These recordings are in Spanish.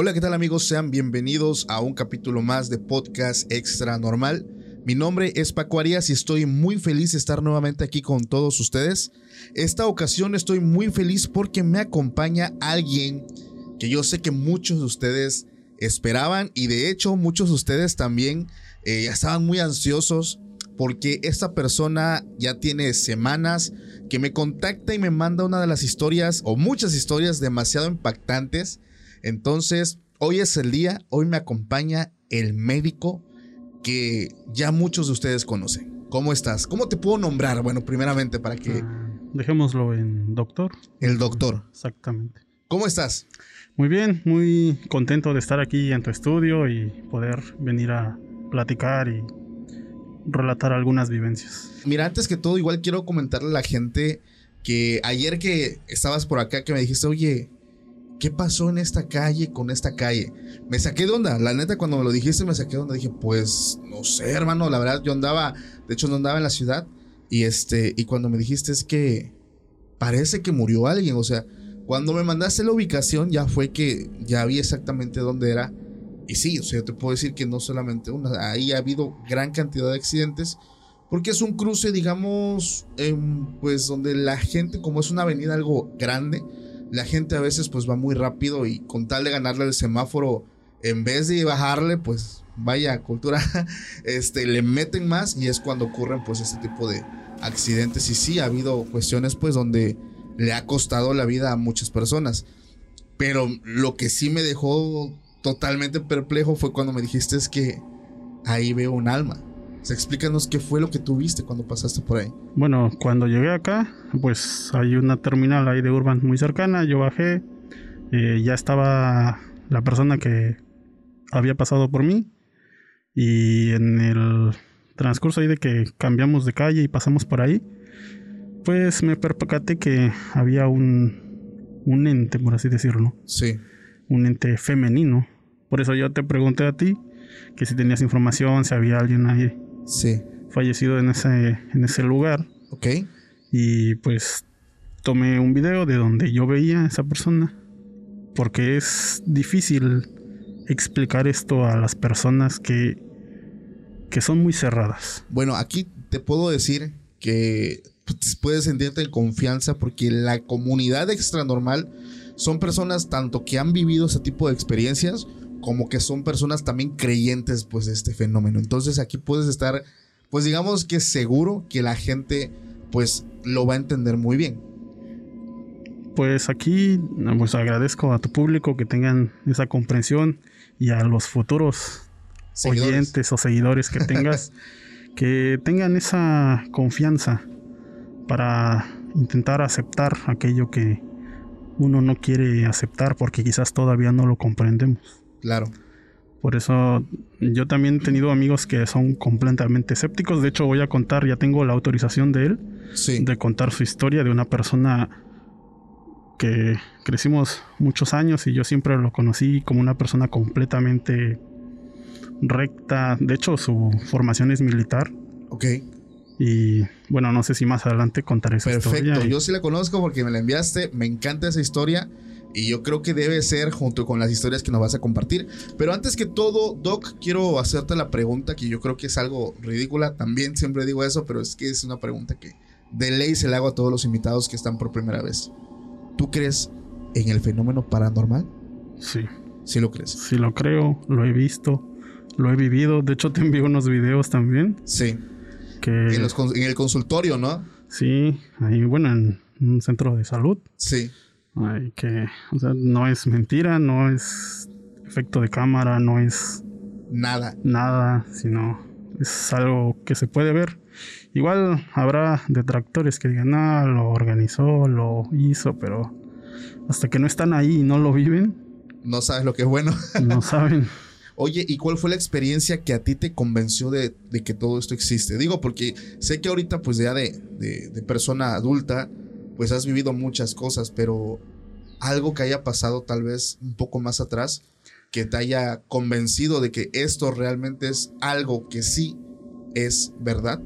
Hola, ¿qué tal amigos? Sean bienvenidos a un capítulo más de Podcast Extra Normal. Mi nombre es Paco Arias y estoy muy feliz de estar nuevamente aquí con todos ustedes. Esta ocasión estoy muy feliz porque me acompaña alguien que yo sé que muchos de ustedes esperaban y de hecho muchos de ustedes también eh, estaban muy ansiosos porque esta persona ya tiene semanas que me contacta y me manda una de las historias o muchas historias demasiado impactantes. Entonces, hoy es el día, hoy me acompaña el médico que ya muchos de ustedes conocen. ¿Cómo estás? ¿Cómo te puedo nombrar? Bueno, primeramente para que Ah, dejémoslo en doctor. el doctor. Exactamente. ¿Cómo estás? Muy bien, muy contento de estar aquí en tu estudio y poder venir a platicar y relatar algunas vivencias. Mira, antes que todo, igual quiero comentarle a la gente que ayer que estabas por acá, que me dijiste, oye, ¿qué pasó en esta calle con esta calle? Me saqué de onda, la neta, cuando me lo dijiste, me saqué de onda. Dije, pues, no sé, hermano, la verdad, yo andaba, de hecho, no andaba en la ciudad. Y este, y cuando me dijiste es que parece que murió alguien, o sea, cuando me mandaste la ubicación, ya fue que ya vi exactamente dónde era. Y sí, o sea, yo te puedo decir que no solamente una, ahí ha habido gran cantidad de accidentes. Porque es un cruce, digamos, em, pues donde la gente, como es una avenida algo grande, la gente a veces pues va muy rápido y con tal de ganarle el semáforo, en vez de bajarle, pues vaya cultura, este, le meten más y es cuando ocurren pues este tipo de accidentes. Y sí, ha habido cuestiones pues donde le ha costado la vida a muchas personas. Pero lo que sí me dejó totalmente perplejo fue cuando me dijiste es que ahí veo un alma. O sea, explícanos qué fue lo que tú viste cuando pasaste por ahí. Bueno, cuando llegué acá, pues hay una terminal ahí de Urban muy cercana, yo bajé, eh, ya estaba la persona que había pasado por mí y en el transcurso ahí de que cambiamos de calle y pasamos por ahí, pues me percaté que había un, un ente, por así decirlo, Sí. un ente femenino. Por eso yo te pregunté a ti que si tenías información, si había alguien ahí Sí. fallecido en ese, en ese lugar. Ok. Y pues tomé un video de donde yo veía a esa persona. Porque es difícil explicar esto a las personas que, que son muy cerradas. Bueno, aquí te puedo decir que pues, puedes sentirte en confianza porque la comunidad extranormal son personas tanto que han vivido ese tipo de experiencias como que son personas también creyentes pues de este fenómeno. Entonces aquí puedes estar pues digamos que seguro que la gente pues lo va a entender muy bien. Pues aquí pues agradezco a tu público que tengan esa comprensión y a los futuros Seguidores. oyentes o seguidores que tengas que tengan esa confianza para intentar aceptar aquello que uno no quiere aceptar porque quizás todavía no lo comprendemos. Claro. Por eso yo también he tenido amigos que son completamente escépticos. De hecho voy a contar, ya tengo la autorización de él, Sí. de contar su historia de una persona que crecimos muchos años y yo siempre lo conocí como una persona completamente recta. De hecho su formación es militar. Ok. Y bueno, no sé si más adelante contaré esa Perfecto, historia. yo sí la conozco porque me la enviaste, me encanta esa historia y yo creo que debe ser junto con las historias que nos vas a compartir. Pero antes que todo, Doc, quiero hacerte la pregunta que yo creo que es algo ridícula, también siempre digo eso, pero es que es una pregunta que de ley se le hago a todos los invitados que están por primera vez. ¿Tú crees en el fenómeno paranormal? Sí. Sí lo crees. Sí lo creo, lo he visto, lo he vivido. De hecho, te envío unos videos también. Sí. Que, En, los en el consultorio, ¿no? sí, ahí, bueno, en un centro de salud. Sí. Ay, que, o sea, no es mentira, no es efecto de cámara, no es Nada. nada, sino es algo que se puede ver. Igual habrá detractores que digan, ah, lo organizó, lo hizo, pero hasta que no están ahí y no lo viven, No sabes lo que es bueno. no saben. Oye, ¿y cuál fue la experiencia que a ti te convenció de, de que todo esto existe? Digo, porque sé que ahorita, pues ya de, de- de persona adulta, pues has vivido muchas cosas, pero algo que haya pasado tal vez un poco más atrás, que te haya convencido de que esto realmente es algo que sí es verdad.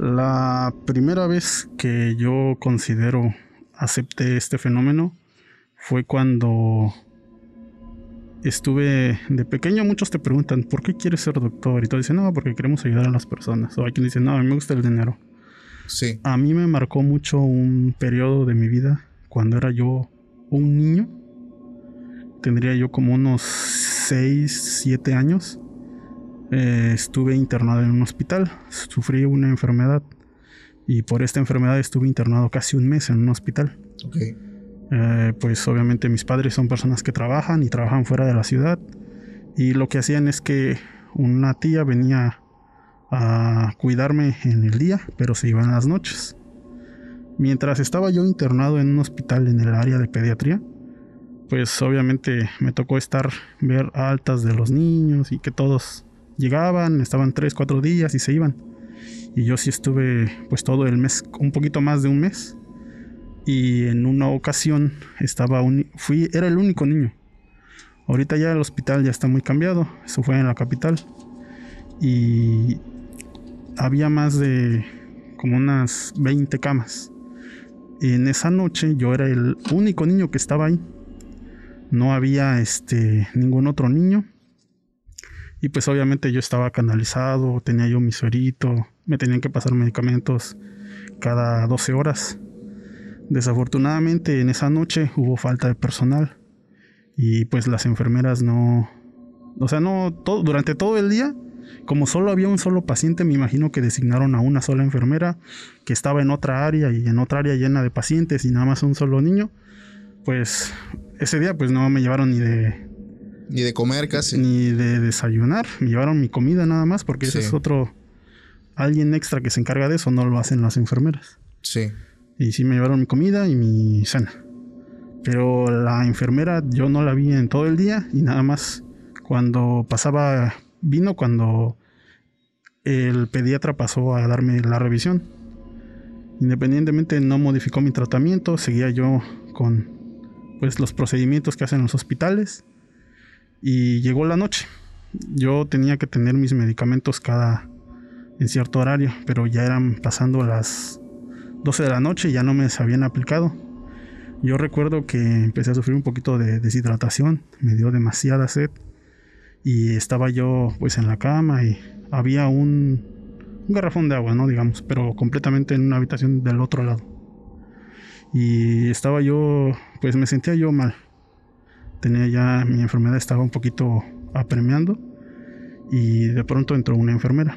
La primera vez que yo considero acepté este fenómeno fue cuando estuve de pequeño. Muchos te preguntan, ¿por qué quieres ser doctor? Y tú dices, no, porque queremos ayudar a las personas. O hay quien dice, no, a mí me gusta el dinero. Sí, A mí me marcó mucho un periodo de mi vida cuando era yo un niño. Tendría yo como unos 6, 7 años. Eh, estuve internado en un hospital. Sufrí una enfermedad. Y por esta enfermedad estuve internado casi un mes en un hospital. ok. Eh, pues obviamente mis padres son personas que trabajan y trabajan fuera de la ciudad. Y lo que hacían es que una tía venía a cuidarme en el día, pero se iba en las noches. Mientras estaba yo internado en un hospital en el área de pediatría, pues obviamente me tocó estar, ver altas de los niños y que todos llegaban, estaban 3, 4 días y se iban. Y yo sí estuve pues todo el mes, un poquito más de un mes y en una ocasión estaba un, fui era el único niño ahorita ya el hospital ya está muy cambiado eso fue en la capital y había más de como unas 20 camas. En esa noche yo era el único niño que estaba ahí. No había este ningún otro niño. Y pues obviamente yo estaba canalizado tenía yo mi suerito me tenían que pasar medicamentos cada 12 horas. Desafortunadamente en esa noche hubo falta de personal y pues las enfermeras no, o sea, no, todo, durante todo el día, como solo había un solo paciente, me imagino que designaron a una sola enfermera que estaba en otra área y en otra área llena de pacientes y nada más un solo niño, pues ese día pues no me llevaron ni de, Ni de comer casi. ni de desayunar, me llevaron mi comida nada más porque ese es otro, alguien extra que se encarga de eso, no lo hacen las enfermeras. Sí. Y sí me llevaron mi comida y mi cena. Pero la enfermera yo no la vi en todo el día y nada más cuando pasaba, vino cuando el pediatra pasó a darme la revisión. Independientemente no modificó mi tratamiento, seguía yo con pues los procedimientos que hacen los hospitales y llegó la noche. Yo tenía que tener mis medicamentos cada en cierto horario, pero ya eran pasando las 12 de la noche y ya no me habían aplicado. Yo recuerdo que empecé a sufrir un poquito de deshidratación, me dio demasiada sed y estaba yo pues en la cama y había un, un garrafón de agua, ¿no? Digamos, pero completamente en una habitación del otro lado. Y estaba yo, pues me sentía yo mal. Tenía ya, mi enfermedad estaba un poquito apremiando y de pronto entró una enfermera.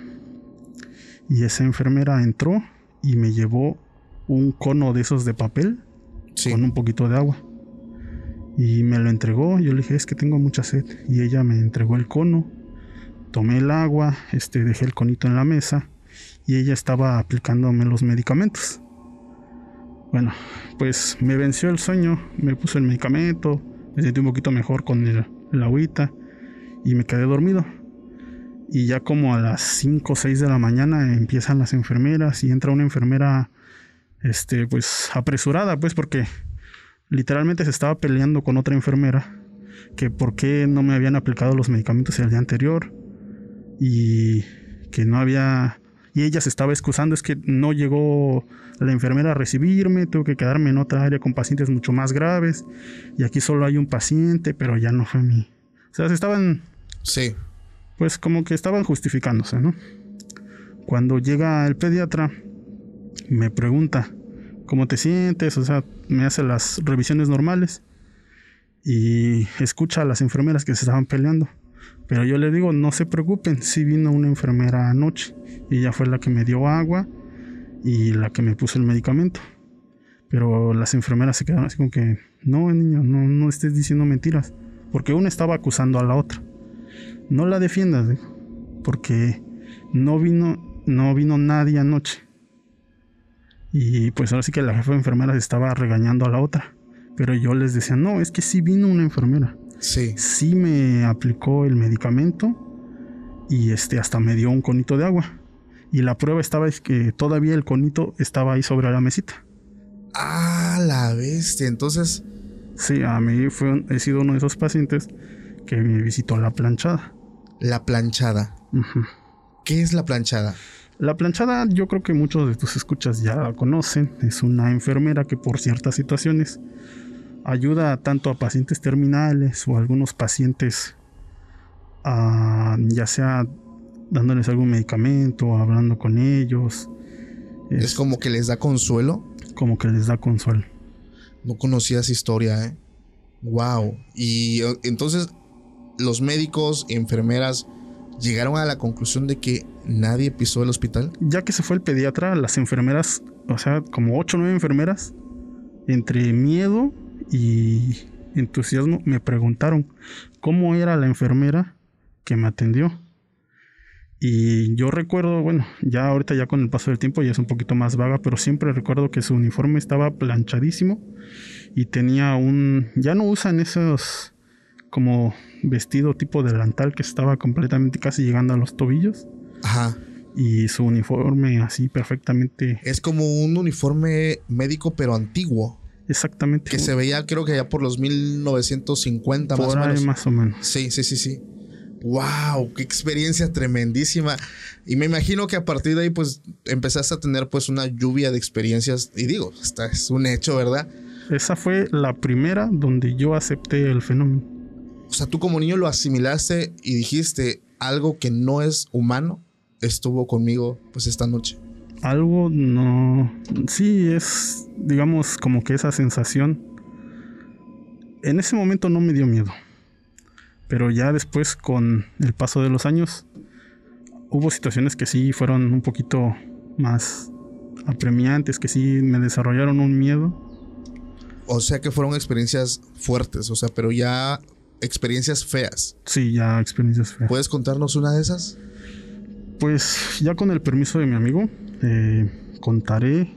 Y esa enfermera entró y me llevó un cono de esos de papel Sí. con un poquito de agua. Y me lo entregó. Yo le dije, es que tengo mucha sed. Y ella me entregó el cono. Tomé el agua, este, dejé el conito en la mesa. Y ella estaba aplicándome los medicamentos. Bueno, pues me venció el sueño. Me puso el medicamento. Me sentí un poquito mejor con el, el agüita. Y me quedé dormido. Y ya como a las 5 o 6 de la mañana empiezan las enfermeras y entra una enfermera este pues apresurada pues porque literalmente se estaba peleando con otra enfermera que por qué no me habían aplicado los medicamentos el día anterior y que no había y ella se estaba excusando es que no llegó la enfermera a recibirme, tuve que quedarme en otra área con pacientes mucho más graves y aquí solo hay un paciente, pero ya no fue mi. O sea, se estaban Sí. pues como que estaban justificándose, ¿no? Cuando llega el pediatra, me pregunta, ¿cómo te sientes? O sea, me hace las revisiones normales y escucha a las enfermeras que se estaban peleando. Pero yo le digo, no se preocupen, sí vino una enfermera anoche y ella fue la que me dio agua y la que me puso el medicamento. Pero las enfermeras se quedaron así como que, no, niño, no, no estés diciendo mentiras. Porque una estaba acusando a la otra. No la defiendas, porque no vino, no vino nadie anoche. Y pues ahora sí que la jefa de enfermeras estaba regañando a la otra. Pero yo les decía, no, es que sí vino una enfermera. Sí. Sí me aplicó el medicamento y este hasta me dio un conito de agua. Y la prueba estaba es que todavía el conito estaba ahí sobre la mesita. Ah, la bestia. Entonces, Sí, a mí fue, he sido uno de esos pacientes que me visitó la planchada. la planchada. ¿Qué es la planchada? La planchada yo creo que muchos de tus escuchas ya la conocen. Es una enfermera que por ciertas situaciones ayuda tanto a pacientes terminales o a algunos pacientes a, ya sea dándoles algún medicamento, hablando con ellos. Es como que les da consuelo. como que les da consuelo. No conocía esa historia, ¿eh? Wow. Y eh, entonces los médicos, enfermeras llegaron a la conclusión de que nadie pisó el hospital. Ya que se fue el pediatra, las enfermeras, o sea, como 8 o 9 enfermeras, entre miedo y entusiasmo, me preguntaron cómo era la enfermera que me atendió. Y yo recuerdo, bueno, ya ahorita ya con el paso del tiempo ya es un poquito más vaga, pero siempre recuerdo que su uniforme estaba planchadísimo y tenía un... Ya no usan esos como vestido tipo delantal que estaba completamente casi llegando a los tobillos Ajá. y su uniforme así perfectamente Es como un uniforme médico, pero antiguo. exactamente Que se veía, creo que ya por los 1950 más o menos. más o menos. Sí, sí, sí, sí. Wow, qué experiencia tremendísima. Y me imagino que a partir de ahí, pues, empezaste a tener pues una lluvia de experiencias. Y digo, esta es un hecho, ¿verdad? Esa fue la primera donde yo acepté el fenómeno. O sea, tú como niño lo asimilaste y dijiste algo que no es humano estuvo conmigo pues esta noche. Algo no... Sí, es, digamos, como que esa sensación. En ese momento no me dio miedo. Pero ya después, con el paso de los años, hubo situaciones que sí fueron un poquito más apremiantes, que sí me desarrollaron un miedo. O sea que fueron experiencias fuertes, o sea, pero ya experiencias feas. Sí, ya experiencias feas. ¿Puedes contarnos una de esas? Pues ya con el permiso de mi amigo, eh, contaré.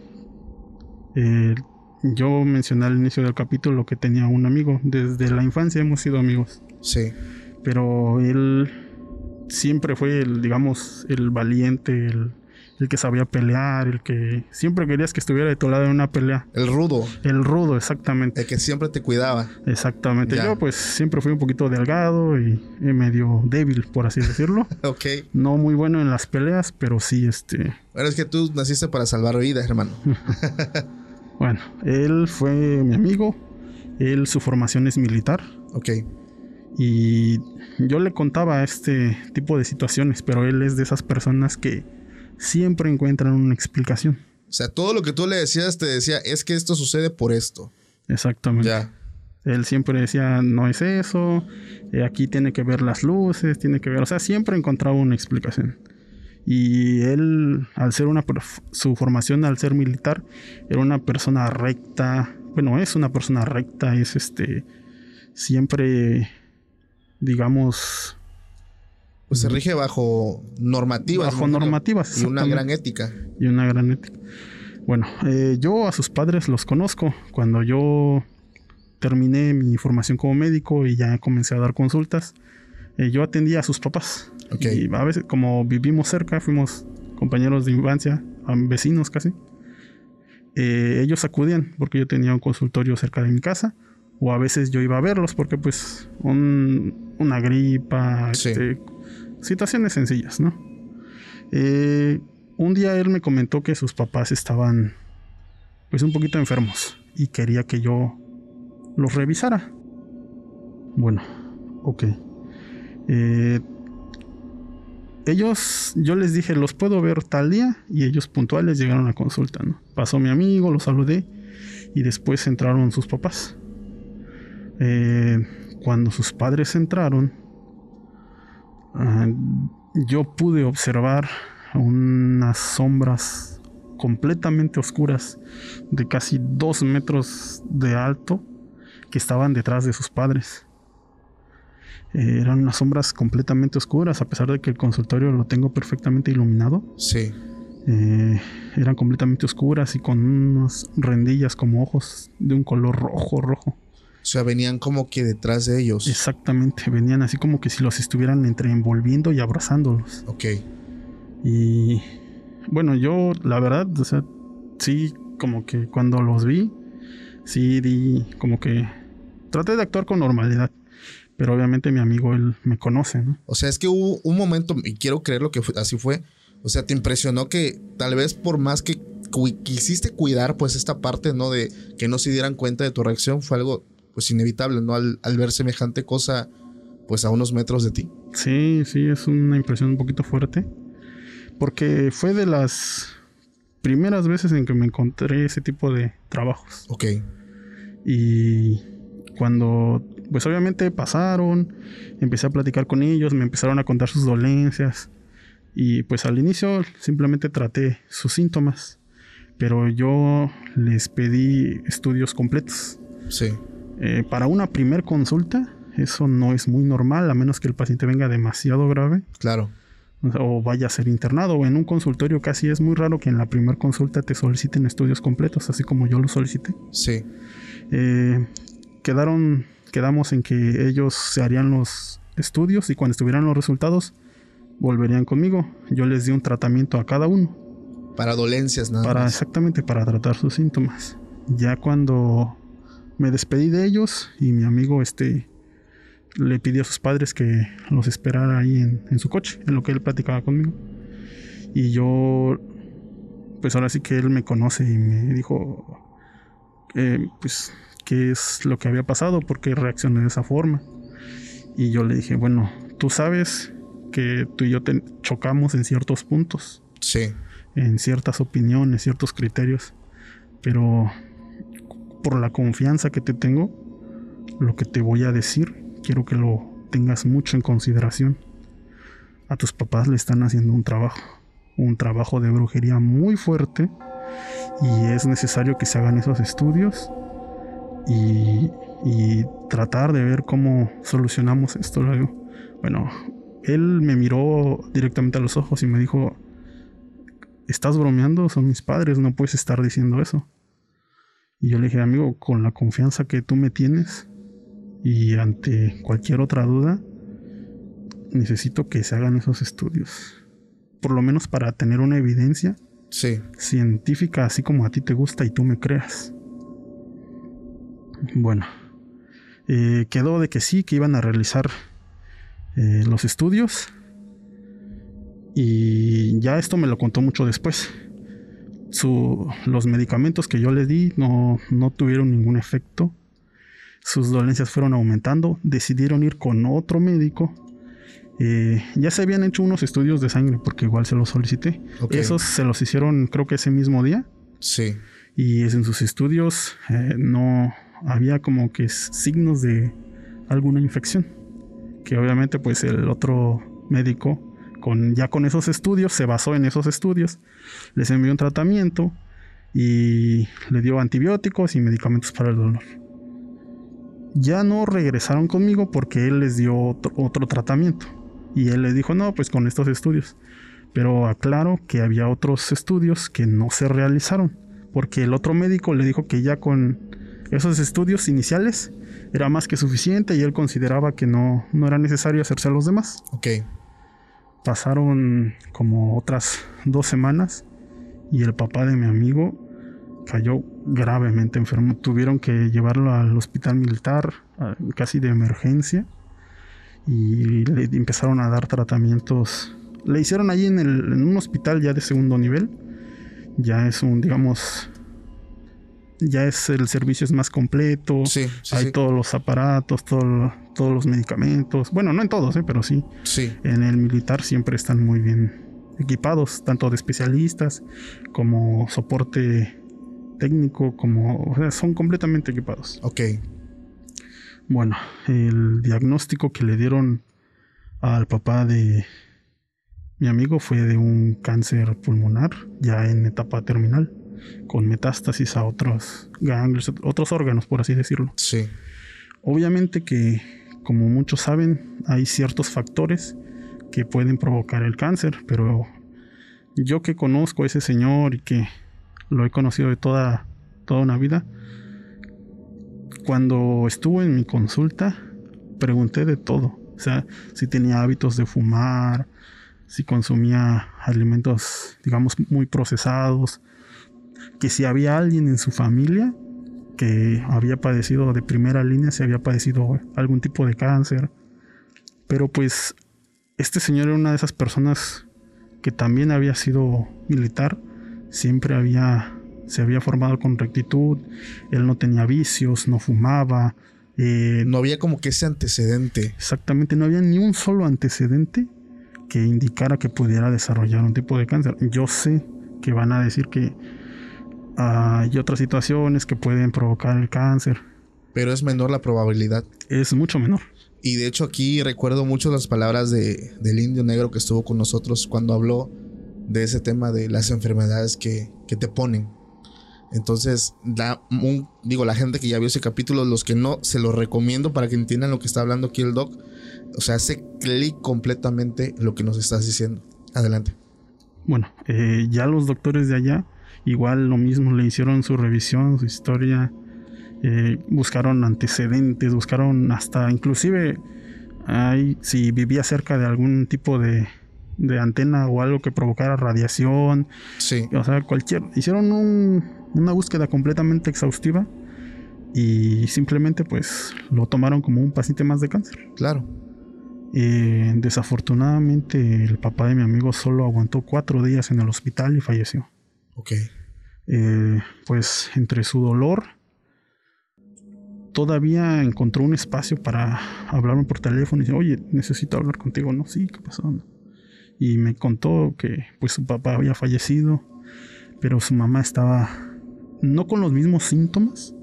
Eh, yo mencioné al inicio del capítulo que tenía un amigo. Desde la infancia hemos sido amigos. Sí. Pero él siempre fue el, digamos, el valiente, el, el que sabía pelear, el que siempre querías que estuviera de tu lado en una pelea. El rudo, El rudo, exactamente. el que siempre te cuidaba. Exactamente. Ya. Yo pues siempre fui un poquito delgado y medio débil, por así decirlo. Ok. No muy bueno en las peleas, pero sí, este, Bueno, es que tú naciste para salvar vidas, hermano. Bueno, él fue mi amigo. Él, su formación es militar. Ok. Y yo le contaba este tipo de situaciones, pero él es de esas personas que siempre encuentran una explicación. O sea, todo lo que tú le decías te decía, es que esto sucede por esto. Exactamente. Ya. Él siempre decía, no es eso, eh, aquí tiene que ver las luces, tiene que ver, o sea, siempre encontraba una explicación. Y él, al ser una, su formación al ser militar, era una persona recta, bueno, es una persona recta, es este, siempre, digamos, Pues se rige bajo normativas. Bajo normativas, Y una gran ética. y una gran ética. Bueno, eh, yo a sus padres los conozco. Cuando yo terminé mi formación como médico y ya comencé a dar consultas, eh, yo atendía a sus papás. Ok. Y a veces, como vivimos cerca, fuimos compañeros de infancia, vecinos casi. eh, ellos acudían porque yo tenía un consultorio cerca de mi casa. O a veces yo iba a verlos porque pues un- una gripa, Sí. este, situaciones sencillas, ¿no? Eh, un día él me comentó que sus papás estaban pues un poquito enfermos y quería que yo los revisara. Bueno, ok. Eh, ellos, yo les dije, los puedo ver tal día y ellos puntuales llegaron a consulta, ¿no? Pasó mi amigo, los saludé y después entraron sus papás. Eh, cuando sus padres entraron, yo pude observar unas sombras completamente oscuras de casi dos metros de alto que estaban detrás de sus padres. Eh, eran unas sombras completamente oscuras, a pesar de que el consultorio lo tengo perfectamente iluminado. Sí. Eh, eran completamente oscuras y con unas rendillas como ojos de un color rojo, rojo. O sea, venían como que detrás de ellos. Exactamente, venían así como que si los estuvieran entre envolviendo y abrazándolos. Ok. Y bueno, yo la verdad, o sea, sí, como que cuando los vi, sí di como que traté de actuar con normalidad. Pero obviamente mi amigo, él me conoce, ¿no? O sea, es que hubo un momento, y quiero creer lo que fue- así fue. O sea, te impresionó que tal vez por más que quisiste cuidar, pues esta parte, ¿no? De que no se dieran cuenta de tu reacción, fue algo, pues inevitable, ¿no? Al, al ver semejante cosa, pues a unos metros de ti. Sí, sí, es una impresión un poquito fuerte. Porque fue de las primeras veces en que me encontré ese tipo de trabajos. Ok. Y cuando, pues obviamente pasaron, empecé a platicar con ellos, me empezaron a contar sus dolencias. Y pues al inicio simplemente traté sus síntomas. Pero yo les pedí estudios completos. Sí. Eh, para una primer consulta, eso no es muy normal, a menos que el paciente venga demasiado grave Claro. o vaya a ser internado. En un consultorio casi es muy raro que en la primera consulta te soliciten estudios completos, así como yo lo solicité. Sí. Eh, quedaron, quedamos en que ellos se harían los estudios y cuando estuvieran los resultados volverían conmigo. Yo les di un tratamiento a cada uno Para dolencias, nada para más. exactamente para tratar sus síntomas. Ya cuando me despedí de ellos y mi amigo este le pidió a sus padres que los esperara ahí en, en su coche, en lo que él platicaba conmigo. Y yo, pues ahora sí que él me conoce y me dijo, eh, pues, qué es lo que había pasado, por qué reaccioné de esa forma. Y yo le dije, bueno, tú sabes que tú y yo te chocamos en ciertos puntos Sí. en ciertas opiniones, ciertos criterios, pero por la confianza que te tengo, lo que te voy a decir, quiero que lo tengas mucho en consideración. A tus papás le están haciendo un trabajo, un trabajo de brujería muy fuerte y es necesario que se hagan esos estudios y, y tratar de ver cómo solucionamos esto. Le digo, Bueno, él me miró directamente a los ojos y me dijo, ¿estás bromeando? Son mis padres, no puedes estar diciendo eso. Y yo le dije, amigo, con la confianza que tú me tienes y ante cualquier otra duda, necesito que se hagan esos estudios. Por lo menos para tener una evidencia Sí. científica, así como a ti te gusta y tú me creas. Bueno, eh, quedó de que sí, que iban a realizar eh, los estudios. Y ya esto me lo contó mucho después. Su- los medicamentos que yo le di no, no tuvieron ningún efecto. Sus dolencias fueron aumentando. Decidieron ir con otro médico. Eh, ya se habían hecho unos estudios de sangre porque igual se los solicité. Ok. Esos se los hicieron creo que ese mismo día. Sí. Y en sus estudios eh, no había como que signos de alguna infección. Que obviamente pues el otro médico con ya con esos estudios se basó en esos estudios, les envió un tratamiento y le dio antibióticos y medicamentos para el dolor. Ya no regresaron conmigo porque él les dio otro, tratamiento y él les dijo, "No, pues con estos estudios." Pero aclaro que había otros estudios que no se realizaron porque el otro médico le dijo que ya con esos estudios iniciales era más que suficiente y él consideraba que no, no era necesario hacerse a los demás. Ok. Pasaron como otras dos semanas y el papá de mi amigo cayó gravemente enfermo. Tuvieron que llevarlo al hospital militar, casi de emergencia, y le empezaron a dar tratamientos. Le hicieron allí en, en un hospital ya de segundo nivel. Ya es un, digamos, ya es el servicio es más completo. Sí, sí, hay sí. todos los aparatos, todo- todos los medicamentos. Bueno, no en todos, ¿eh? pero sí. Sí. En el militar siempre están muy bien equipados, tanto de especialistas como soporte técnico, como o sea, son completamente equipados. Ok. Bueno, el diagnóstico que le dieron al papá de mi amigo fue de un cáncer pulmonar, ya en etapa terminal, con metástasis a otros ganglios, otros órganos, por así decirlo. Sí. Obviamente que, como muchos saben, hay ciertos factores que pueden provocar el cáncer, pero yo que conozco a ese señor y que lo he conocido de toda, toda una vida, cuando estuvo en mi consulta, pregunté de todo. O sea, si tenía hábitos de fumar, si consumía alimentos, digamos, muy procesados, que si había alguien en su familia que había padecido de primera línea, si había padecido algún tipo de cáncer. Pero pues este señor era una de esas personas que también había sido militar, siempre había se había formado con rectitud, él no tenía vicios, no fumaba, eh, No había como que ese antecedente. exactamente no había ni un solo antecedente que indicara que pudiera desarrollar un tipo de cáncer. Yo sé que van a decir que hay otras situaciones que pueden provocar el cáncer, Pero es menor la probabilidad. es mucho menor. Y de hecho aquí recuerdo mucho las palabras de, del indio negro que estuvo con nosotros cuando habló de ese tema de las enfermedades que, que te ponen. Entonces, da un- digo, la gente que ya vio ese capítulo, los que no, se los recomiendo para que entiendan lo que está hablando aquí el doc. O sea, hace clic completamente lo que nos estás diciendo. Adelante. Bueno, eh, ya los doctores de allá, igual lo mismo, le hicieron su revisión, su historia, eh, buscaron antecedentes, buscaron hasta, inclusive, si vivía cerca de algún tipo de, de antena o algo que provocara radiación, Sí, o sea, cualquier, hicieron un- una búsqueda completamente exhaustiva y simplemente pues lo tomaron como un paciente más de cáncer. claro. Eh, desafortunadamente el papá de mi amigo solo aguantó cuatro días en el hospital y falleció. Ok. Eh, pues entre su dolor todavía encontró un espacio para hablarme por teléfono y dice, oye, necesito hablar contigo. No, sí, ¿qué pasó? Y me contó que pues su papá había fallecido, pero su mamá estaba no con los mismos síntomas,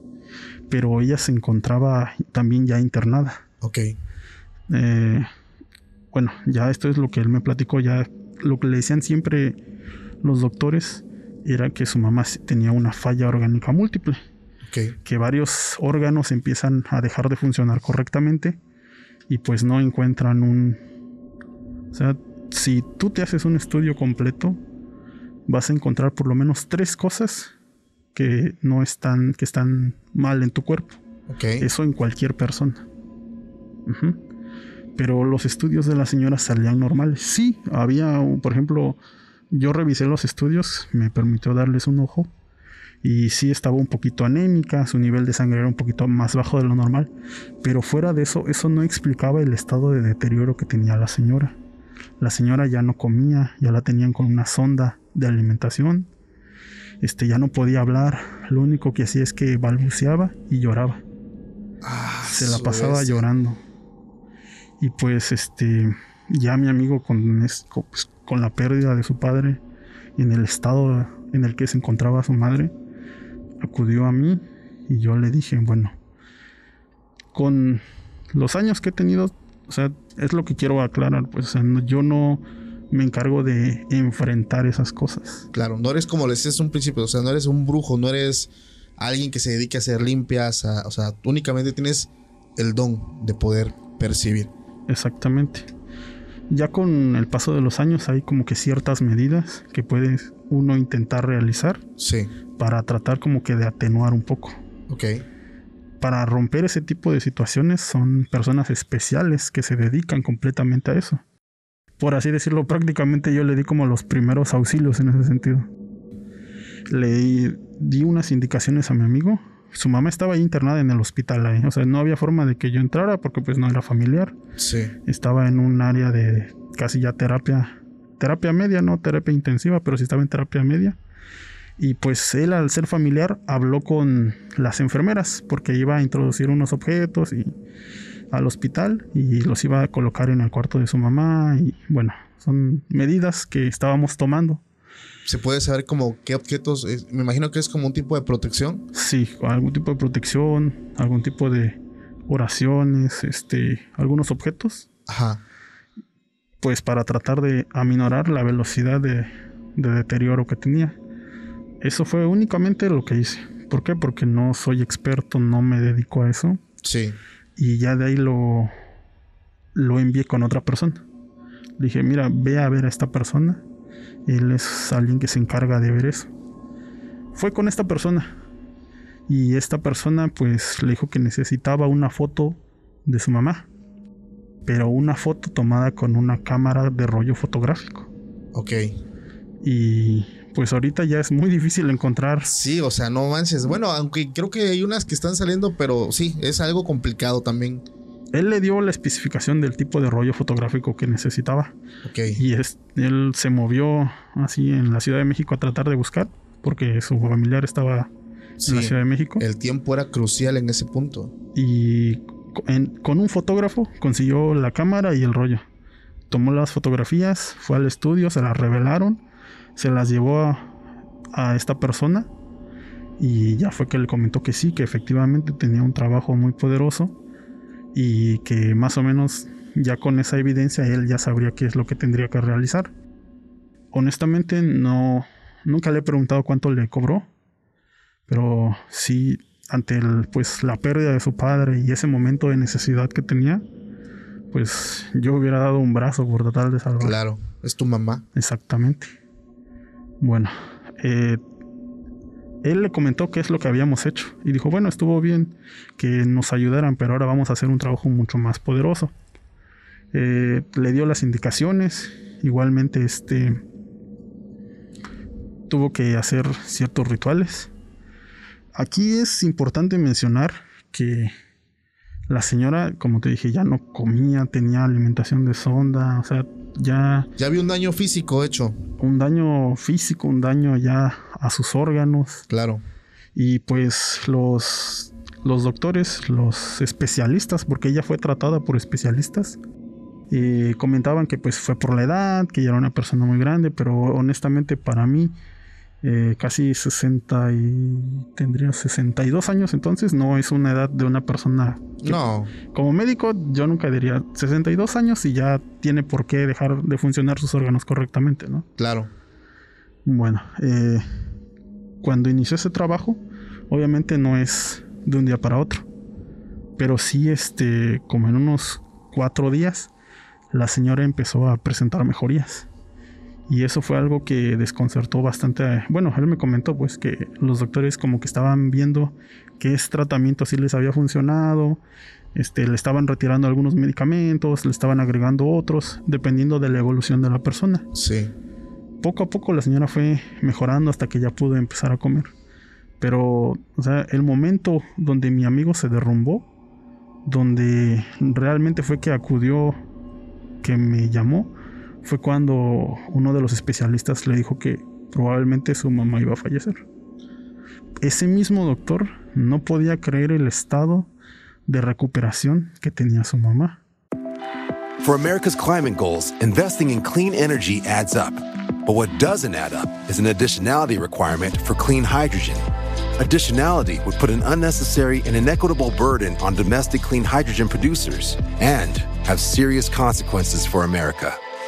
pero ella se encontraba también ya internada. Ok. Eh, bueno, ya esto es lo que él me platicó, ya lo que le decían siempre los doctores era que su mamá tenía una falla orgánica múltiple, Ok. que varios órganos empiezan a dejar de funcionar correctamente y pues no encuentran un... O sea, si tú te haces un estudio completo, vas a encontrar por lo menos tres cosas que no están, que están mal en tu cuerpo. Ok. Eso en cualquier persona. Pero los estudios de la señora salían normales. Sí, había, por ejemplo, yo revisé los estudios, me permitió darles un ojo. Y sí estaba un poquito anémica, su nivel de sangre era un poquito más bajo de lo normal. Pero fuera de eso, eso no explicaba el estado de deterioro que tenía la señora. La señora ya no comía, ya la tenían con una sonda de alimentación. Este ya no podía hablar, lo único que hacía es que balbuceaba y lloraba Ah, se la pasaba llorando. Y pues este, ya mi amigo con, es- co- pues, con la pérdida de su padre y en el estado en el que se encontraba su madre, acudió a mí y yo le dije, bueno, con los años que he tenido, o sea, es lo que quiero aclarar, pues o sea, no- yo no me encargo de enfrentar esas cosas. Claro, no eres como le decías un principio, o sea, no eres un brujo, no eres alguien que se dedique a hacer limpias, a- o sea, únicamente tienes el don de poder percibir. Exactamente. Ya con el paso de los años hay como que ciertas medidas que puede uno intentar realizar Sí, para tratar como que de atenuar un poco. ok, Para romper ese tipo de situaciones son personas especiales que se dedican completamente a eso. Por así decirlo, prácticamente yo le di como los primeros auxilios en ese sentido. Le di unas indicaciones a mi amigo. Su mamá estaba ahí internada en el hospital ahí. O sea, no había forma de que yo entrara porque pues no era familiar. sí, estaba en un área de casi ya terapia, terapia media, no terapia intensiva, pero sí estaba en terapia media. Y pues él al ser familiar habló con las enfermeras porque iba a introducir unos objetos y al hospital y los iba a colocar en el cuarto de su mamá y bueno, son medidas que estábamos tomando. ¿Se puede saber como qué objetos? es? me imagino que es como un tipo de protección. Sí, algún tipo de protección, algún tipo de oraciones, este, algunos objetos, Ajá. pues para tratar de aminorar la velocidad de, de deterioro que tenía. Eso fue únicamente lo que hice. ¿Por qué? Porque no soy experto, no me dedico a eso. Sí. Y ya de ahí lo, lo envié con otra persona. Le dije, mira, ve a ver a esta persona. Él es alguien que se encarga de ver eso. Fue con esta persona. Y esta persona pues le dijo que necesitaba una foto de su mamá. Pero una foto tomada con una cámara de rollo fotográfico. Ok. Y pues ahorita ya es muy difícil encontrar Sí, o sea, no manches. Bueno, aunque creo que hay unas que están saliendo, pero sí, es algo complicado también. Él le dio la especificación del tipo de rollo fotográfico que necesitaba. Ok. Y es- él se movió así en la Ciudad de México a tratar de buscar, porque su familiar estaba Sí, en la Ciudad de México. El tiempo era crucial en ese punto. Y en- con un fotógrafo consiguió la cámara y el rollo. Tomó las fotografías, fue al estudio, se las revelaron, se las llevó a, a esta persona y ya fue que le comentó que sí, que efectivamente tenía un trabajo muy poderoso y que más o menos ya con esa evidencia él ya sabría qué es lo que tendría que realizar. Honestamente no nunca le he preguntado cuánto le cobró, pero sí ante el, pues la pérdida de su padre y ese momento de necesidad que tenía, pues yo hubiera dado un brazo por tratar de salvar. Claro, es tu mamá. Exactamente. Bueno, eh, él le comentó qué es lo que habíamos hecho y dijo, bueno, estuvo bien que nos ayudaran, pero ahora vamos a hacer un trabajo mucho más poderoso. Eh, le dio las indicaciones, igualmente este tuvo que hacer ciertos rituales. Aquí es importante mencionar que la señora, como te dije, ya no comía, tenía alimentación de sonda, o sea, ya Ya había un daño físico hecho. un daño físico, un daño ya a sus órganos. Claro. Y pues los, los doctores, los especialistas, porque ella fue tratada por especialistas, eh, comentaban que pues fue por la edad, que ella era una persona muy grande, pero honestamente para mí, eh, casi 60 y tendría 62 años, entonces no es una edad de una persona que No. como médico, yo nunca diría 62 años y ya tiene por qué dejar de funcionar sus órganos correctamente, ¿no? Claro. Bueno, eh, cuando inició ese trabajo, obviamente no es de un día para otro, pero sí, este, como en unos cuatro días, la señora empezó a presentar mejorías. Y eso fue algo que desconcertó bastante. Bueno, él me comentó pues que los doctores como que estaban viendo que ese tratamiento sí les había funcionado, este, le estaban retirando algunos medicamentos, le estaban agregando otros, dependiendo de la evolución de la persona Sí. poco a poco la señora fue mejorando hasta que ya pudo empezar a comer. Pero, o sea, el momento donde mi amigo se derrumbó, donde realmente fue que acudió, que me llamó, fue cuando uno de los especialistas le dijo que probablemente su mamá iba a fallecer. Ese mismo doctor no podía creer el estado de recuperación que tenía su mamá. For America's climate goals, investing in clean energy adds up. But what doesn't add up is an additionality requirement for clean hydrogen. Additionality would put an unnecessary and inequitable burden on domestic clean hydrogen producers and have serious consequences for America.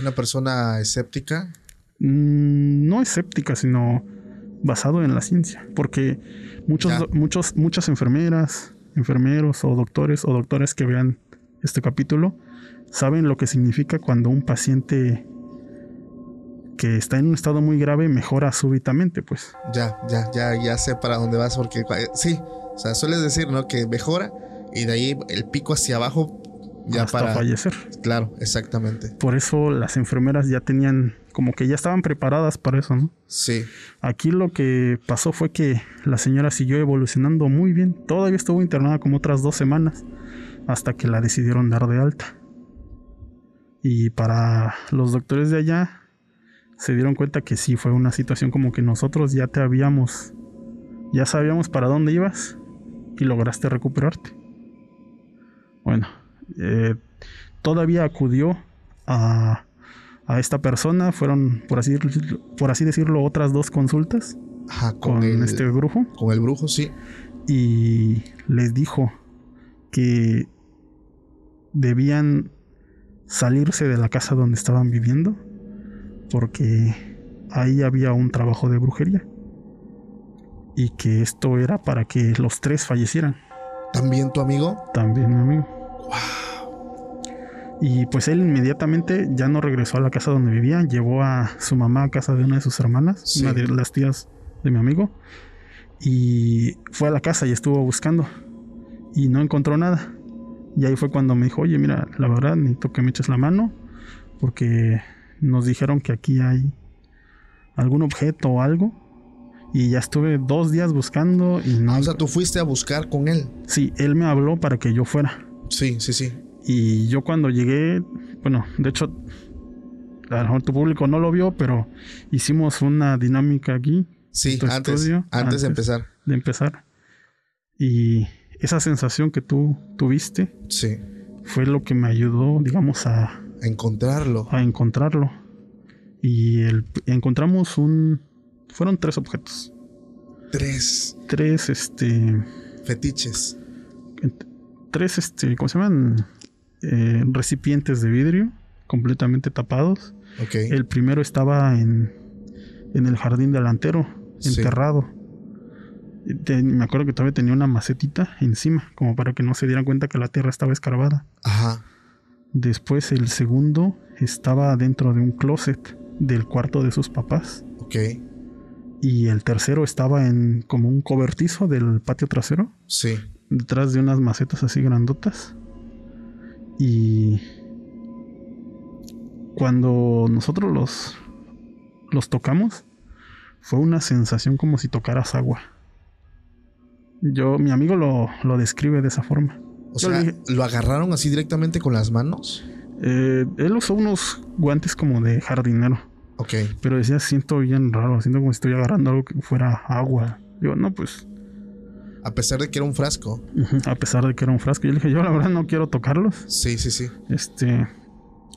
Una persona escéptica. Mm, no escéptica, sino basado en la ciencia, porque muchos, Ya. muchos, muchas enfermeras, enfermeros o doctores o doctoras que vean este capítulo saben lo que significa cuando un paciente que está en un estado muy grave mejora súbitamente, pues. Ya, ya, ya, ya sé para dónde vas porque eh, sí, o sea, sueles decir, ¿no? Que mejora y de ahí el pico hacia abajo ya hasta para fallecer. Claro, exactamente. Por eso las enfermeras ya tenían, como que ya estaban preparadas para eso, ¿no? Sí. Aquí lo que pasó fue que la señora siguió evolucionando muy bien. Todavía estuvo internada como otras dos semanas hasta que la decidieron dar de alta. Y para los doctores de allá se dieron cuenta que sí fue una situación como que nosotros ya te habíamos, ya sabíamos para dónde ibas y lograste recuperarte. Bueno, eh, todavía acudió a, a esta persona, fueron por así, por así decirlo otras dos consultas Ajá, con, con el, este brujo con el brujo, sí. y les dijo que debían salirse de la casa donde estaban viviendo porque ahí había un trabajo de brujería y que esto era para que los tres fallecieran También tu amigo. también mi amigo y pues él inmediatamente ya no regresó a la casa donde vivía llevó a su mamá a casa de una de sus hermanas Sí. una de las tías de mi amigo y fue a la casa y estuvo buscando y no encontró nada. Y ahí fue cuando me dijo, oye, mira, la verdad necesito que me eches la mano porque nos dijeron que aquí hay algún objeto o algo. Y ya estuve dos días buscando y no... Ah, o sea, tú fuiste a buscar con él. Sí, él me habló para que yo fuera. Sí, sí, sí. Y yo cuando llegué, bueno, de hecho, a lo mejor tu público no lo vio, pero hicimos una dinámica aquí Sí, antes, estudio, antes de antes. empezar. de empezar. Y esa sensación que tú tuviste Sí. fue lo que me ayudó, digamos, a, A encontrarlo. a encontrarlo. Y el- encontramos un... Fueron tres objetos. Tres Tres, este... fetiches. Tres, este... ¿Cómo se llaman? Eh, recipientes de vidrio completamente tapados. El primero estaba en, en el jardín delantero, enterrado. Te- me acuerdo que todavía tenía una macetita encima, como para que no se dieran cuenta que la tierra estaba escarbada. Ajá. Después el segundo estaba dentro de un closet del cuarto de sus papás. Ok. Y el tercero estaba en como un cobertizo del patio trasero, Sí. Detrás de unas macetas así grandotas. Y cuando nosotros los, los tocamos, fue una sensación como si tocaras agua. Yo, mi amigo lo, lo describe de esa forma. O Yo sea, dije- ¿lo agarraron así directamente con las manos? Eh, él usó unos guantes como de jardinero, Ok. pero decía, siento bien raro, siento como si estoy agarrando algo que fuera agua. Digo, no, pues, A pesar de que era un frasco. a pesar de que era un frasco, yo le dije, yo la verdad no quiero tocarlos. Sí, sí, sí. Este,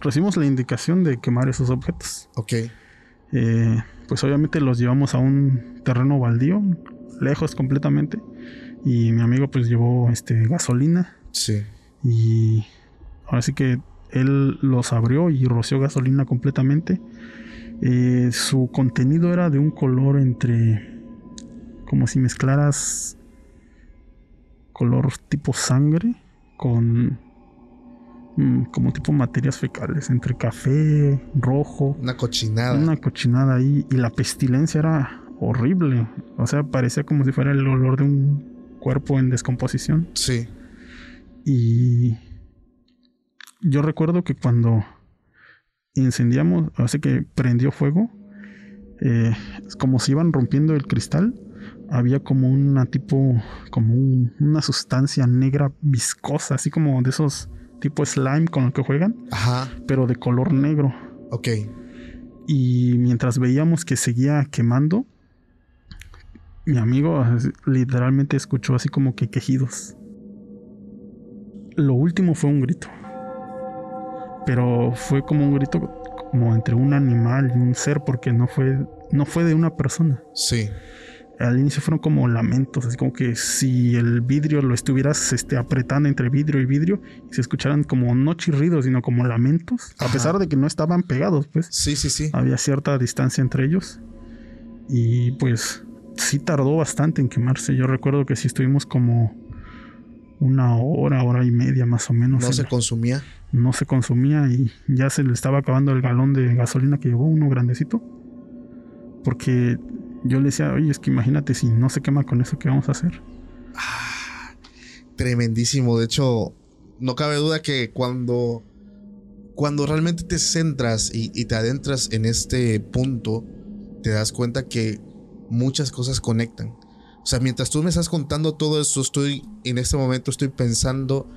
recibimos la indicación de quemar esos objetos. Ok. Eh, pues obviamente los llevamos a un terreno baldío, lejos completamente. Y mi amigo pues llevó este gasolina Sí. y ahora sí que él los abrió y roció gasolina completamente. Eh, su contenido era de un color entre como si mezclaras color tipo sangre con mm, como tipo materias fecales entre café, rojo, Una cochinada. una cochinada ahí y la pestilencia era horrible. O sea, parecía como si fuera el olor de un cuerpo en descomposición. Sí. Y yo recuerdo que cuando incendiamos, así que prendió fuego, eh, como si iban rompiendo el cristal, había como una tipo, como un- una sustancia negra viscosa, así como de esos tipo slime con el que juegan, Ajá. pero de color negro. Ok. Y mientras veíamos que seguía quemando, mi amigo literalmente escuchó así como que quejidos. Lo último fue un grito. Pero fue como un grito como entre un animal y un ser porque no fue no fue de una persona. Sí. Al inicio fueron como lamentos, así como que si el vidrio lo estuvieras este, apretando entre vidrio y vidrio y se escucharan como no chirridos, sino como lamentos, a pesar de que no estaban pegados, pues Sí, sí, sí. había cierta distancia entre ellos y pues sí tardó bastante en quemarse. Yo recuerdo que sí estuvimos como una hora, hora y media más o menos. No se consumía. no se consumía y ya se le estaba acabando el galón de gasolina que llevó, uno grandecito. Porque yo le decía, oye, es que imagínate si no se quema con eso, ¿qué vamos a hacer? Tremendísimo. De hecho, no cabe duda que cuando, cuando realmente te centras y, y te adentras en este punto, te das cuenta que muchas cosas conectan. O sea, mientras tú me estás contando todo esto, estoy en este momento estoy pensando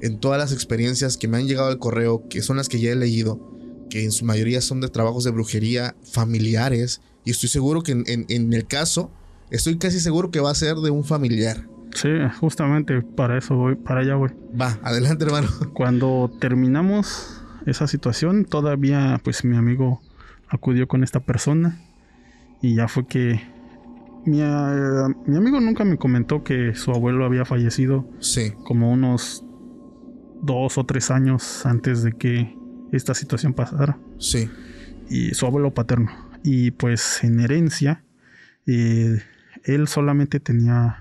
en todas las experiencias que me han llegado al correo, que son las que ya he leído, que en su mayoría son de trabajos de brujería familiares. Y estoy seguro que en, en- en el caso, estoy casi seguro que va a ser de un familiar. Sí, justamente para eso voy, para allá voy. Va, adelante, hermano. Cuando terminamos esa situación, todavía pues mi amigo acudió con esta persona y ya fue que mi, eh, mi amigo nunca me comentó que su abuelo había fallecido Sí, como unos dos o tres años antes de que esta situación pasara. sí. Y su abuelo paterno. Y pues en herencia, eh, él solamente tenía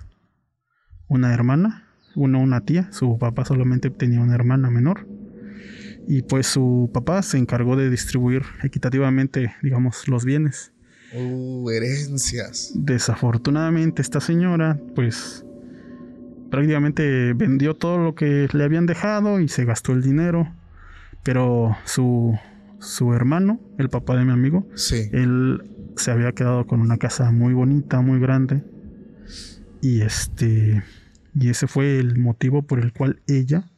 una hermana, una, una tía. Su papá solamente tenía una hermana menor. Y pues su papá se encargó de distribuir equitativamente, digamos, los bienes. Uh, herencias. Desafortunadamente esta señora pues prácticamente vendió todo lo que le habían dejado y se gastó el dinero. Pero su, su hermano, el papá de mi amigo, Sí. él se había quedado con una casa muy bonita, muy grande. Y este y ese fue el motivo por el cual ella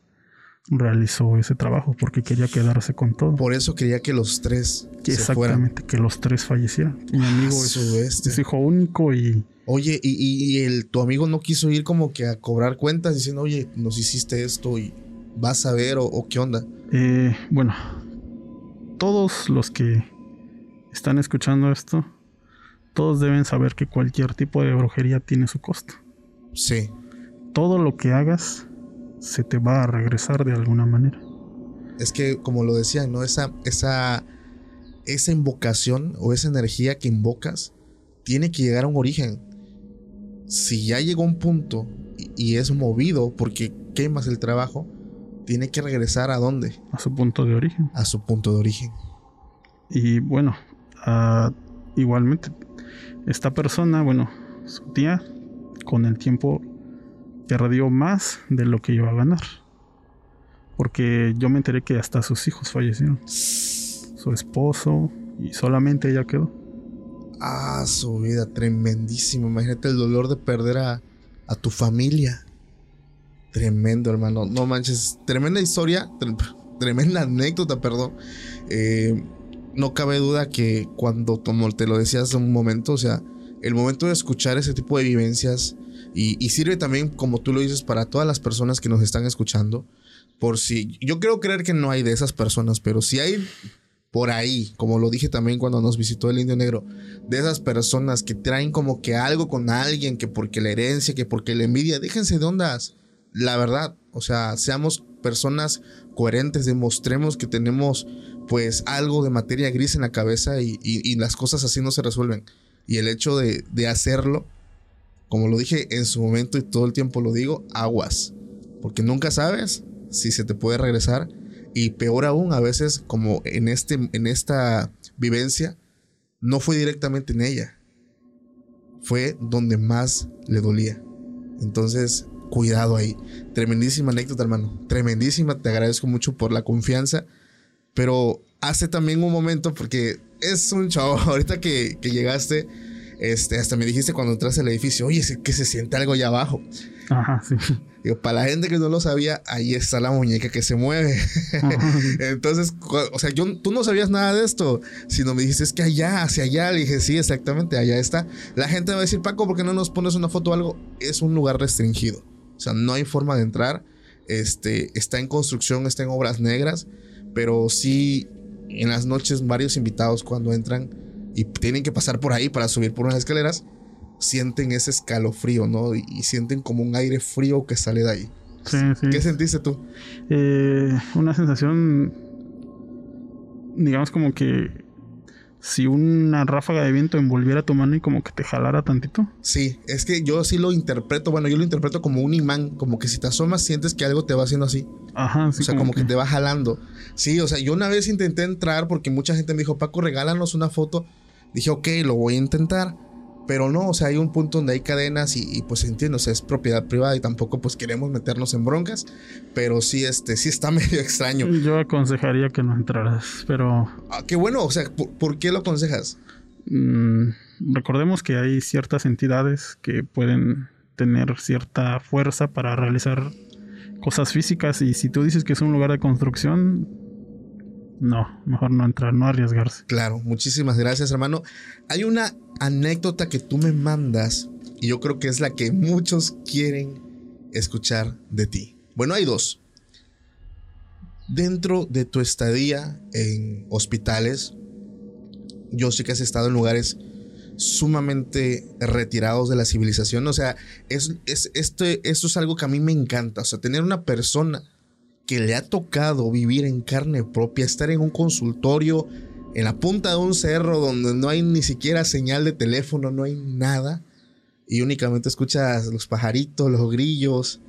realizó ese trabajo porque quería quedarse con todo. Por eso quería que los tres Que se fueran. Exactamente, que los tres fallecieran. Mi amigo es, su bestia. es hijo único y Oye, y, y- y el, tu amigo no quiso ir como que a cobrar cuentas diciendo, oye, nos hiciste esto y vas a ver o, o qué onda. Eh, bueno, todos los que están escuchando esto, todos deben saber que cualquier tipo de brujería tiene su costo. Sí, Todo lo que hagas se te va a regresar de alguna manera. es que como lo decía, ¿no? Esa, esa, esa invocación o esa energía que invocas tiene que llegar a un origen. Si ya llegó a un punto y, y es movido porque quemas el trabajo, tiene que regresar a dónde? A su punto de origen. A su punto de origen. Y bueno, ah, igualmente, esta persona, bueno, su tía, con el tiempo perdió más de lo que iba a ganar. Porque yo me enteré que hasta sus hijos fallecieron. Su esposo y solamente ella quedó. Ah, su vida, tremendísimo. Imagínate el dolor de perder a, a tu familia. Tremendo, hermano. No manches, tremenda historia, tre- tremenda anécdota, perdón. Eh, no cabe duda que cuando, como te lo decía hace un momento, o sea, el momento de escuchar ese tipo de vivencias y, y sirve también, como tú lo dices, para todas las personas que nos están escuchando. Por si, yo quiero creer que no hay de esas personas, pero si hay por ahí, como lo dije también cuando nos visitó el Indio Negro, de esas personas que traen como que algo con alguien, que porque la herencia, que porque la envidia, déjense de ondas. La verdad, o sea, seamos personas coherentes, demostremos que tenemos pues algo de materia gris en la cabeza y, y- las cosas así no se resuelven. Y el hecho de, de hacerlo, como lo dije en su momento y todo el tiempo lo digo, aguas. Porque nunca sabes si se te puede regresar. Y peor aún, a veces, como en, este, en esta vivencia, no fue directamente en ella. Fue donde más le dolía. Entonces, cuidado ahí. Tremendísima anécdota, hermano. Tremendísima. Te agradezco mucho por la confianza. Pero hace también un momento, porque es un chavo, ahorita que, que llegaste, este, hasta me dijiste cuando entraste al edificio, oye, que se siente algo allá abajo. Ajá, sí. Digo, para la gente que no lo sabía, ahí está la muñeca que se mueve. Entonces, o sea, yo, tú no sabías nada de esto, sino me dijiste, es que allá, hacia allá. Le dije, sí, exactamente, allá está. La gente va a decir, Paco, ¿por qué no nos pones una foto o algo? Es un lugar restringido. O sea, no hay forma de entrar. Este, está en construcción, está en obras negras, pero sí, en las noches, varios invitados cuando entran y tienen que pasar por ahí para subir por unas escaleras, sienten ese escalofrío, ¿no? Y, y sienten como un aire frío que sale de ahí. Sí, sí. ¿Qué sentiste tú? Eh, una sensación, digamos como que si una ráfaga de viento envolviera tu mano y como que te jalara tantito. Sí, es que yo sí lo interpreto, bueno, yo lo interpreto como un imán, como que si te asomas sientes que algo te va haciendo así. Ajá, sí. o sea, como, que... te va jalando. Sí, o sea, yo una vez intenté entrar porque mucha gente me dijo, Paco, regálanos una foto. Dije, ok, lo voy a intentar. Pero no, o sea, hay un punto donde hay cadenas y, pues entiendo, o sea, es propiedad privada y tampoco pues queremos meternos en broncas, pero sí, este, sí está medio extraño. Yo aconsejaría que no entraras, pero... Ah, qué bueno, o sea, ¿por, qué lo aconsejas? Mm, recordemos que hay ciertas entidades que pueden tener cierta fuerza para realizar cosas físicas y si tú dices que es un lugar de construcción, no, mejor no entrar, no arriesgarse. Claro, muchísimas gracias, hermano. Hay una anécdota que tú me mandas y yo creo que es la que muchos quieren escuchar de ti. Bueno, hay dos. Dentro de tu estadía en hospitales, yo sé que has estado en lugares sumamente retirados de la civilización. O sea, es, es, esto, esto es algo que a mí me encanta. O sea, tener una persona que le ha tocado vivir en carne propia, estar en un consultorio, en la punta de un cerro donde no hay ni siquiera señal de teléfono, no hay nada, y únicamente escuchas los pajaritos, los grillos,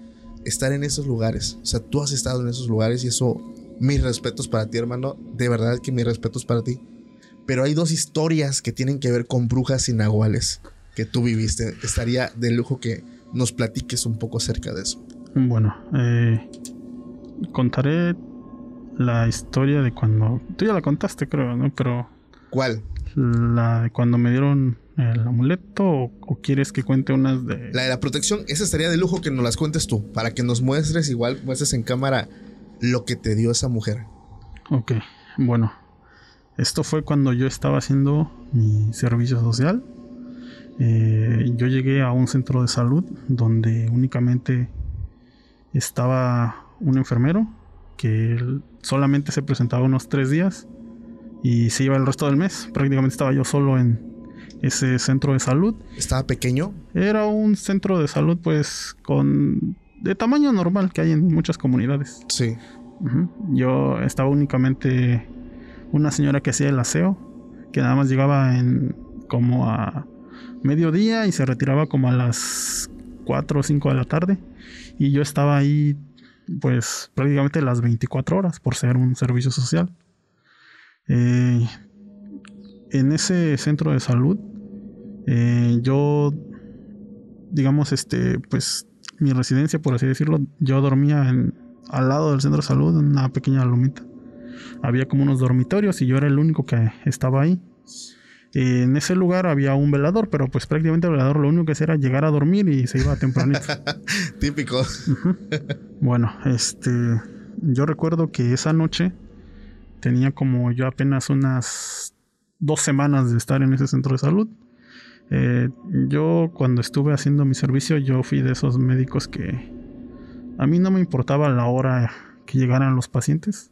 estar en esos lugares. O sea, tú has estado en esos lugares y eso, mis respetos para ti, hermano, de verdad que mis respetos para ti. Pero hay dos historias que tienen que ver con brujas y nahuales que tú viviste. Estaría de lujo que nos platiques un poco acerca de eso. Bueno, eh, contaré la historia de cuando. Tú ya la contaste, creo, ¿no? Pero. ¿Cuál? La de cuando me dieron el amuleto o, quieres que cuente unas de. La de la protección, esa estaría de lujo que nos las cuentes tú, para que nos muestres, igual muestres en cámara lo que te dio esa mujer. Ok, bueno. Esto fue cuando yo estaba haciendo mi servicio social. Eh, yo llegué a un centro de salud donde únicamente estaba un enfermero que solamente se presentaba unos tres días y se iba el resto del mes. Prácticamente estaba yo solo en ese centro de salud. ¿Estaba pequeño? Era un centro de salud pues con... de tamaño normal que hay en muchas comunidades. Sí. Yo estaba únicamente una señora que hacía el aseo, que nada más llegaba en como a mediodía y se retiraba como a las 4 o 5 de la tarde. Y yo estaba ahí pues prácticamente las 24 horas por ser un servicio social. Eh, en ese centro de salud, eh, yo, digamos, este, pues mi residencia, por así decirlo, yo dormía al lado del centro de salud, en una pequeña lomita. Había como unos dormitorios y yo era el único que estaba ahí en ese lugar había un velador, pero pues prácticamente el velador lo único que hacía era llegar a dormir y se iba tempranito. Típico. Bueno, este, yo recuerdo que esa noche tenía como yo apenas unas dos semanas de estar en ese centro de salud. Eh, yo cuando estuve haciendo mi servicio, yo fui de esos médicos que a mí no me importaba la hora que llegaran los pacientes.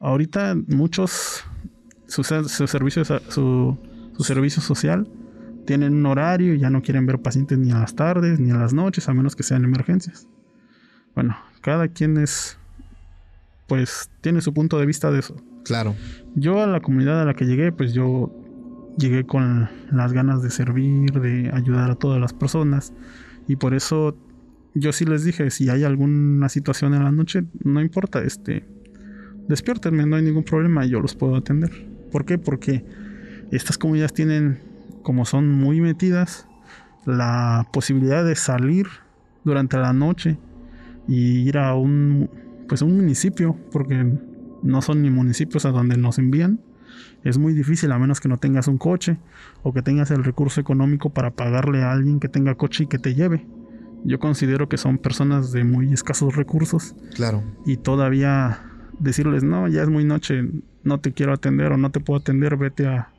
Ahorita muchos su, servicio su, servicio social tienen un horario y ya no quieren ver pacientes ni a las tardes ni a las noches a menos que sean emergencias. Bueno, cada quien es pues tiene su punto de vista de eso. Claro. Yo a la comunidad a la que llegué, pues yo llegué con las ganas de servir, de ayudar a todas las personas y por eso yo sí les dije, si hay alguna situación en la noche, no importa, este despiértenme, no hay ningún problema, yo los puedo atender. ¿Por qué? Porque estas comunidades tienen, como son muy metidas, la posibilidad de salir durante la noche y ir a un pues un municipio porque no son ni municipios a donde nos envían es muy difícil a menos que no tengas un coche o que tengas el recurso económico para pagarle a alguien que tenga coche y que te lleve yo considero que son personas de muy escasos recursos Claro. y todavía decirles no ya es muy noche no te quiero atender o no te puedo atender vete a,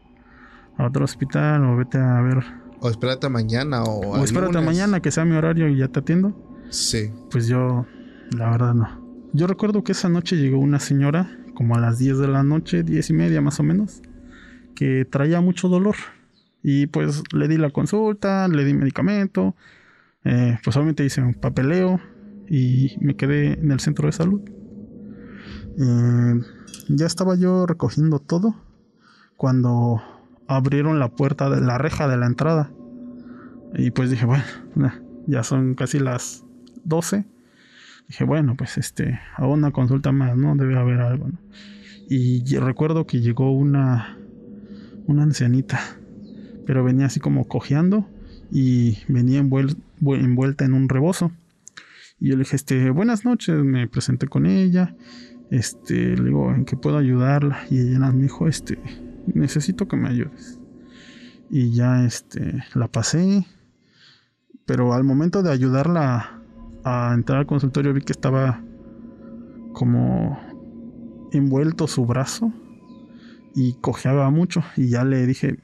a otro hospital o vete a ver O espérate mañana o, o espérate lunes. mañana que sea mi horario y ya te atiendo Sí. pues yo, la verdad no. Yo recuerdo que esa noche llegó una señora, como a las 10 de la noche, 10 y media más o menos, que traía mucho dolor. Y pues le di la consulta, le di medicamento, eh, pues obviamente hice un papeleo y me quedé en el centro de salud. Eh, ya estaba yo recogiendo todo cuando abrieron la puerta de la reja de la entrada. Y pues dije, bueno, ya son casi las 12. Dije, bueno, pues este, hago una consulta más, ¿no? Debe haber algo. Y recuerdo que llegó una, una ancianita, pero venía así como cojeando y venía envuel- vu- envuelta en un rebozo. Y yo le dije, este, buenas noches, me presenté con ella, este, le digo, ¿en qué puedo ayudarla? Y ella me dijo, este, necesito que me ayudes. Y ya, este, la pasé, pero al momento de ayudarla a entrar al consultorio vi que estaba como envuelto su brazo y cojeaba mucho. Y ya le dije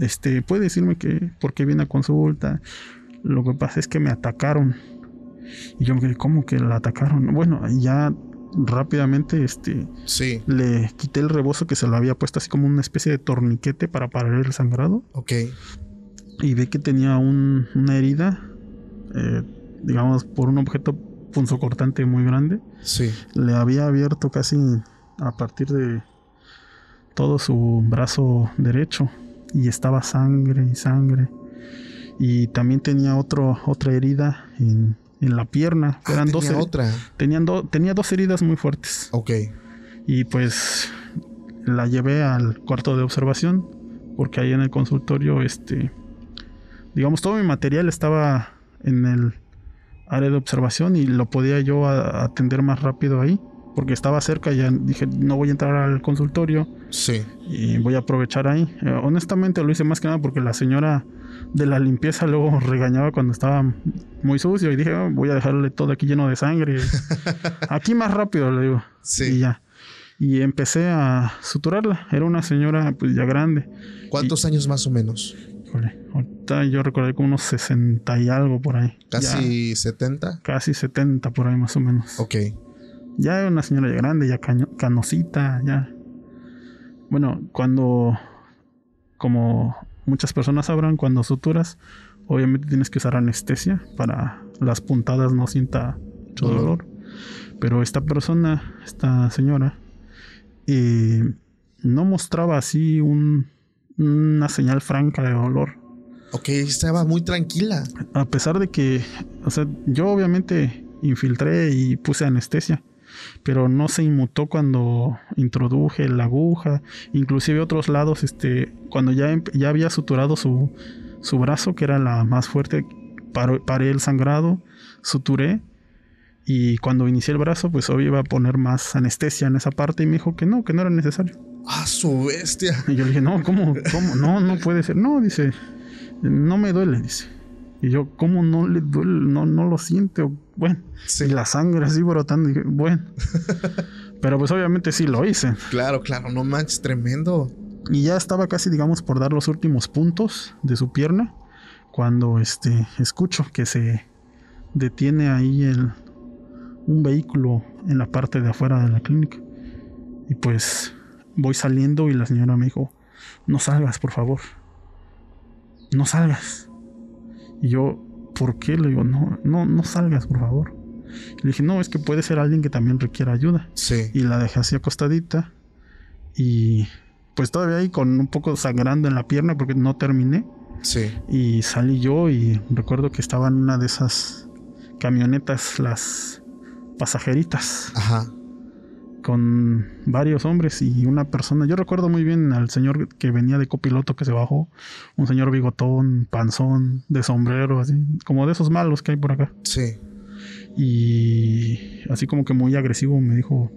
este puede decirme que por qué viene a consulta lo que pasa es que me atacaron. Y yo me quedé cómo que la atacaron bueno ya rápidamente este Sí. le quité el rebozo que se lo había puesto así como una especie de torniquete para parar el sangrado Ok. y vi que tenía un- una herida, eh, digamos, por un objeto punzocortante muy grande. Sí. Le había abierto casi a partir de todo su brazo derecho y estaba sangre y sangre. Y también tenía otro, otra herida en, en la pierna. Ah, Eran tenía dos, otra. tenían do- tenía dos heridas muy fuertes. Ok. Y pues la llevé al cuarto de observación, porque ahí en el consultorio, este, digamos, todo mi material estaba en el área de observación y lo podía yo atender más rápido ahí, porque estaba cerca. Ya dije, no voy a entrar al consultorio Sí. y voy a aprovechar ahí. Eh, honestamente lo hice más que nada porque la señora de la limpieza luego regañaba cuando estaba muy sucio y dije, "Oh, voy a dejarle todo aquí lleno de sangre. aquí más rápido, le digo. Sí. Y ya. Y empecé a suturarla. Era una señora pues ya grande. ¿Cuántos años más o menos? Híjole, ahorita yo recordé como unos 60 y algo por ahí. Ya, ¿Casi 70? casi 70 por ahí más o menos. Ok. Ya era una señora ya grande, ya caño- canosita, ya. Bueno, cuando, como muchas personas sabrán, cuando suturas, obviamente tienes que usar anestesia para las puntadas no sienta mucho Dolor. Pero esta persona, esta señora, eh, no mostraba así un- una señal franca de dolor. Ok, estaba muy tranquila. A pesar de que, o sea, yo obviamente infiltré y puse anestesia, pero no se inmutó cuando introduje la aguja, inclusive otros lados, este, cuando ya, empe- ya había suturado su, su brazo, que era la más fuerte, paro- paré el sangrado, suturé, y cuando inicié el brazo, pues obvio iba a poner más anestesia en esa parte, y me dijo que no, que no era necesario. Ah, su bestia. Y yo le dije, no, ¿cómo? ¿Cómo? No, no puede ser. No, dice, no me duele, dice. Y yo, ¿cómo no le duele? No, no lo siente. Bueno, Sí. y la sangre así brotando. Y dije, bueno. Pero pues obviamente sí lo hice. Claro, claro, no manches, tremendo. Y ya estaba casi, digamos, por dar los últimos puntos de su pierna. Cuando este escucho que se detiene ahí el, un vehículo en la parte de afuera de la clínica. Y pues voy saliendo y la señora me dijo, no salgas, por favor. No salgas. Y yo, ¿por qué? Le digo, no, no, no salgas, por favor. Le dije, no, es que puede ser alguien que también requiera ayuda. Sí. Y la dejé así acostadita. Y pues todavía ahí con un poco sangrando en la pierna porque no terminé. Sí. Y salí yo y recuerdo que estaba en una de esas camionetas, las pasajeritas. Ajá. Con varios hombres y una persona. Yo recuerdo muy bien al señor que venía de copiloto que se bajó, un señor bigotón, panzón, de sombrero, así, como de esos malos que hay por acá. Sí. Y así como que muy agresivo me dijo,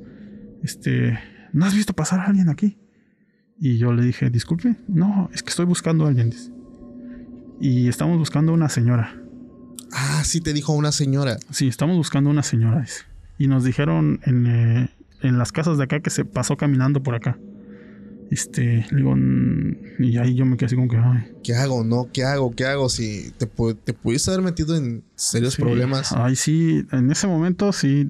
este, ¿no has visto pasar a alguien aquí? Y yo le dije, disculpe, no, es que estoy buscando a alguien. dice. Y estamos buscando a una señora. Ah, sí te dijo una señora. Sí, estamos buscando a una señora. dice. Y nos dijeron en, eh, en las casas de acá que se pasó caminando por acá. Este, digo, "Mm", y ahí yo me quedé así como que, ay, ¿Qué hago? ¿No? ¿Qué hago? ¿Qué hago? Si te, te pudiste haber metido en serios sí, problemas. Ay, sí, en ese momento sí,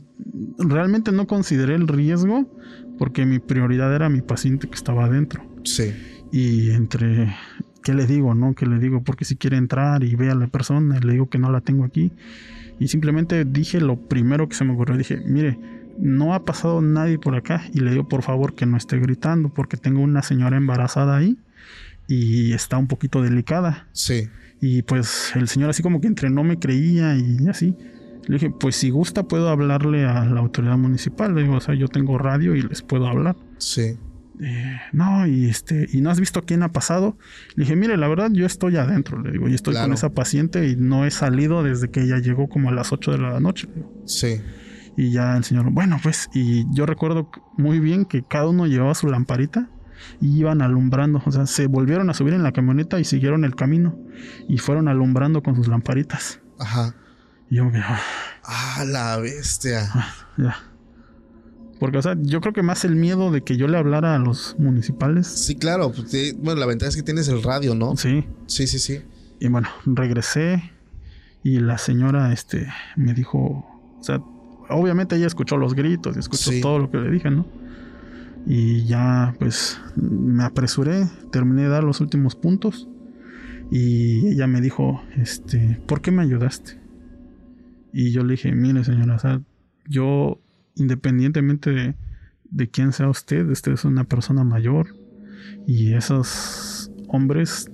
realmente no consideré el riesgo porque mi prioridad era mi paciente que estaba adentro. Sí. Y entre, ¿qué le digo, no? ¿Qué le digo? Porque si quiere entrar y ve a la persona, le digo que no la tengo aquí. Y simplemente dije lo primero que se me ocurrió. Dije, mire, no ha pasado nadie por acá. Y le digo, por favor, que no esté gritando porque tengo una señora embarazada ahí y está un poquito delicada. Sí. Y pues el señor así como que entre no me creía y así. Le dije, pues si gusta puedo hablarle a la autoridad municipal. Le digo, o sea, yo tengo radio y les puedo hablar. Sí. Eh, no, y este, y no has visto quién ha pasado. Le dije, mire, la verdad, yo estoy adentro, le digo, y estoy Claro. con esa paciente y no he salido desde que ella llegó como a las 8 de la noche. le digo. Sí. Y ya el señor, bueno, pues, y yo recuerdo muy bien que cada uno llevaba su lamparita y iban alumbrando, o sea, se volvieron a subir en la camioneta y siguieron el camino y fueron alumbrando con sus lamparitas. Ajá. Y yo me ah, Ah, la bestia. ya. Porque, o sea, yo creo que más el miedo de que yo le hablara a los municipales. Sí, claro. pues, bueno, la ventaja es que tienes el radio, ¿no? Sí. Sí, sí, sí. Y bueno, regresé y la señora este me dijo, o sea, obviamente ella escuchó los gritos y escuchó Sí. todo lo que le dije, ¿no? Y ya pues me apresuré, terminé de dar los últimos puntos y ella me dijo, este, ¿por qué me ayudaste? Y yo le dije, mire señora, o sea, yo independientemente de, de quién sea usted, usted es una persona mayor y esos hombres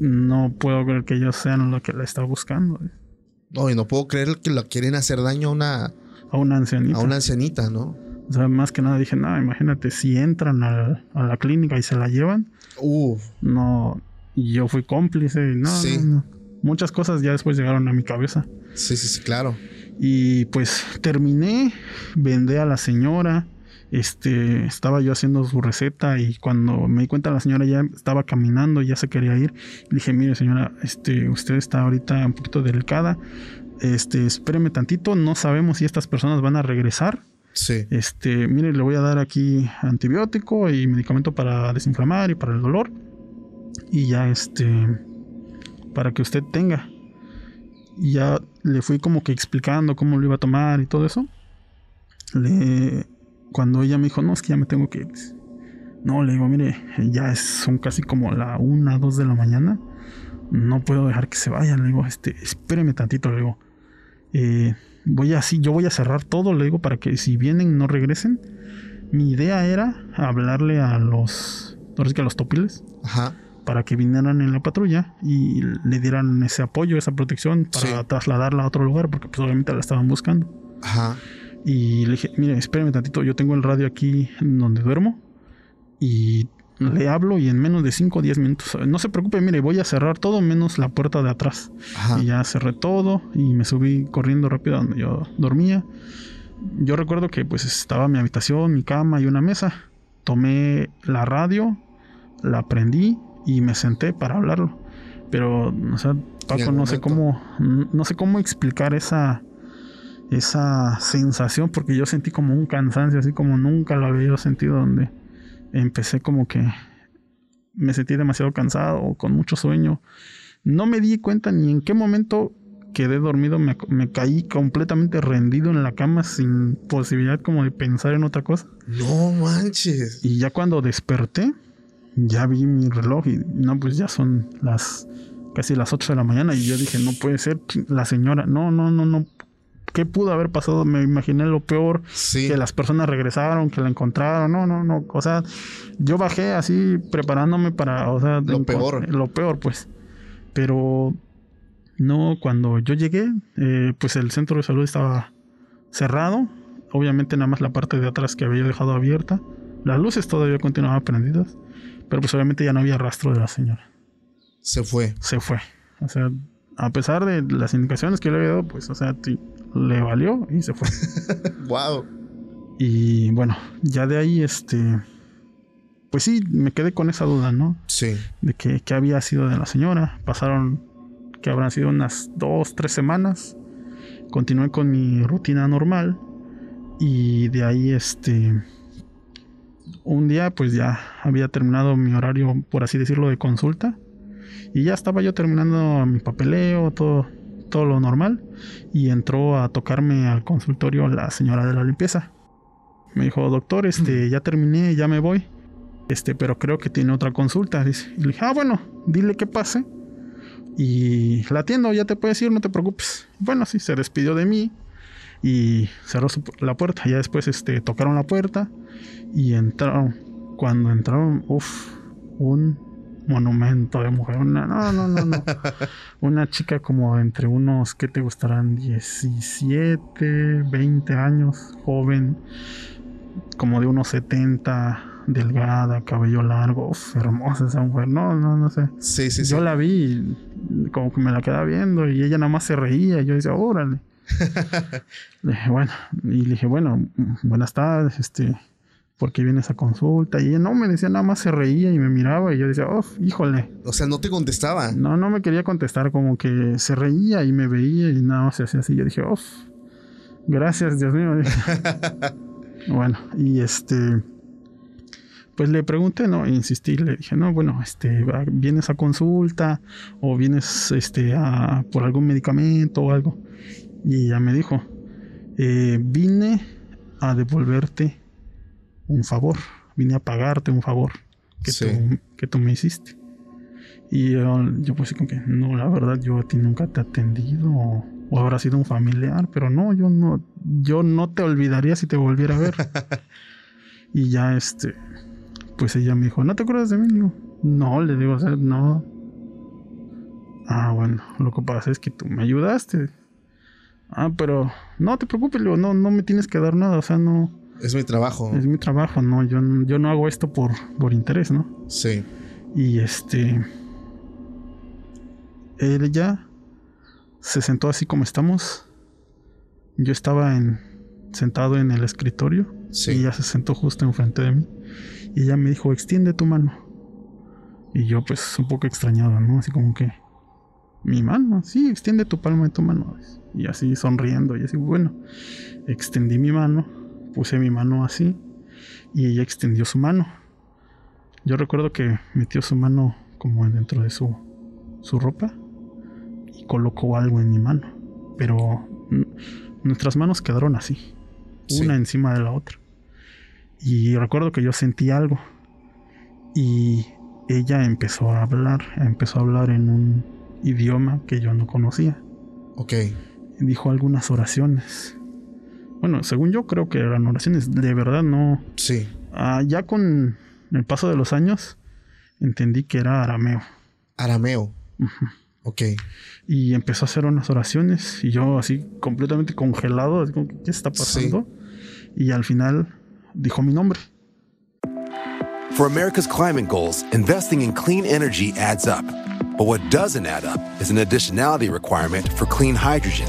no puedo creer que ellos sean lo que la está buscando. No, y no puedo creer que lo quieren hacer daño a una, A una ancianita. a una ancianita, ¿no? O sea, más que nada dije, no, imagínate, si entran al- a, la clínica y se la llevan, Uf. no, y yo fui cómplice, y no, Sí. no, no. Muchas cosas ya después llegaron a mi cabeza. Sí, sí, sí, claro. Y pues terminé, vendé a la señora, este, estaba yo haciendo su receta y cuando me di cuenta la señora ya estaba caminando, ya se quería ir. Le dije, mire señora, este, usted está ahorita un poquito delicada, este, espéreme tantito, no sabemos si estas personas van a regresar. Sí. Este, mire, le voy a dar aquí antibiótico y medicamento para desinflamar y para el dolor. Y ya este, para que usted tenga. Y ya le fui como que explicando cómo lo iba a tomar y todo eso. Le, cuando ella me dijo, no, es que ya me tengo que ir. No, le digo, mire, ya es, son casi como la una, dos de la mañana. No puedo dejar que se vayan. Le digo, este, espéreme tantito, le digo. Eh, voy así, yo voy a cerrar todo, le digo, para que si vienen no regresen. Mi idea era hablarle a los, ahora que a los topiles, Ajá. para que vinieran en la patrulla y le dieran ese apoyo, esa protección para Sí. trasladarla a otro lugar, porque pues obviamente la estaban buscando. Ajá. Y le dije, mire, espéreme tantito, yo tengo el radio aquí donde duermo y le hablo y en menos de 5 o 10 minutos, no se preocupe, mire, voy a cerrar todo menos la puerta de atrás. Ajá. Y ya cerré todo y me subí corriendo rápido a donde yo dormía. Yo recuerdo que pues estaba mi habitación, mi cama y una mesa. Tomé la radio, la prendí y me senté para hablarlo. Pero, o sea, Paco, no sé cómo, no sé cómo explicar esa, esa sensación porque yo sentí como un cansancio, así como nunca lo había yo sentido, donde empecé como que me sentí demasiado cansado o con mucho sueño. No me di cuenta ni en qué momento quedé dormido, me, me caí completamente rendido en la cama sin posibilidad como de pensar en otra cosa. No manches. Y ya cuando desperté, ya vi mi reloj y no, pues ya son las casi las 8 de la mañana y yo dije, no puede ser la señora, no, no, no, no. ¿Qué pudo haber pasado? Me imaginé lo peor, Sí. que las personas regresaron, que la encontraron, no, no, no, o sea, yo bajé así preparándome para, o sea, Lo peor. lo peor, pues, pero no, cuando yo llegué, eh, pues el centro de salud estaba cerrado, obviamente nada más la parte de atrás que había dejado abierta. Las luces todavía continuaban prendidas, pero pues obviamente ya no había rastro de la señora. Se fue. Se fue. O sea, a pesar de las indicaciones que le había dado, pues, o sea, le valió y se fue. Wow. y bueno, ya de ahí, este, pues sí, me quedé con esa duda, ¿no? Sí. De que, que había sido de la señora. Pasaron, que habrán sido unas dos, tres semanas. Continué con mi rutina normal. Y de ahí, este, un día, pues ya había terminado mi horario, por así decirlo, de consulta. Y ya estaba yo terminando mi papeleo, todo, todo lo normal. Y entró a tocarme al consultorio la señora de la limpieza. Me dijo, doctor, este, ya terminé, ya me voy. Este, pero creo que tiene otra consulta. Dice. Y le dije, ah, bueno, dile que pase. Y la atiendo, ya te puedes ir, no te preocupes. Bueno, sí, se despidió de mí y cerró su- la puerta. Ya después este, tocaron la puerta y entraron. Cuando entraron, uff, un monumento de mujer. Una, no, no, no, no. Una chica como entre unos, ¿qué te gustarán? 17, 20 años, joven, como de unos 70, delgada, cabello largo, uf, hermosa esa mujer. No, no, no sé. Sí, sí, sí. Yo la vi como que me la quedaba viendo y ella nada más se reía y yo decía, órale. le dije, bueno, y le dije, bueno, buenas tardes, este, ¿por qué vienes a consulta? Y ella no me decía, nada más se reía y me miraba y yo decía, oh, híjole. O sea, no te contestaba. No, no me quería contestar, como que se reía y me veía y nada más se hacía así. Yo dije, oh, gracias, Dios mío. bueno, y este, pues le pregunté, no, insistí, le dije, no, bueno, este, vienes a consulta o vienes, este, a, por algún medicamento o algo. Y ella me dijo, "Eh, vine a devolverte un favor, vine a pagarte un favor que, Sí. tú, que tú me hiciste. Y yo, yo pues sí como que, no, la verdad, yo a ti nunca te he atendido o, o habrá sido un familiar, pero no, yo no, yo no te olvidaría si te volviera a ver. y ya este, pues ella me dijo, ¿no te acuerdas de mí? Le digo, no, le digo, o sea, no. Ah, bueno, lo que pasa es que tú me ayudaste. Ah, pero no te preocupes, le digo, no, no me tienes que dar nada, o sea, no, Es mi trabajo. es mi trabajo, no, yo, no- yo no hago esto por, por interés, ¿no? Sí. Y este. Ella se sentó así como estamos. Yo estaba en, sentado en el escritorio. Sí. Y ella se sentó justo enfrente de mí. Y ella me dijo: Extiende tu mano. Y yo, pues, un poco extrañado, ¿no? Así como que. Mi mano, sí, extiende tu palma de tu mano. Y así sonriendo. Y así, bueno. Extendí mi mano. Puse mi mano así. Y ella extendió su mano. Yo recuerdo que metió su mano como dentro de su, su ropa y colocó algo en mi mano. Pero nuestras manos quedaron así, Sí. una encima de la otra. Y recuerdo que yo sentí algo. Y ella empezó a hablar, empezó a hablar en un idioma que yo no conocía. Ok. Dijo algunas oraciones. Bueno, según yo creo que eran oraciones. De verdad no, Sí. Ah, ya con el paso de los años entendí que era arameo Arameo. Ok. y empezó a hacer unas oraciones y yo así completamente congelado, así como, ¿qué está pasando? Y al final dijo mi nombre. For America's climate goals, investing in clean energy adds up. But what doesn't add up is an additionality requirement for clean hydrogen.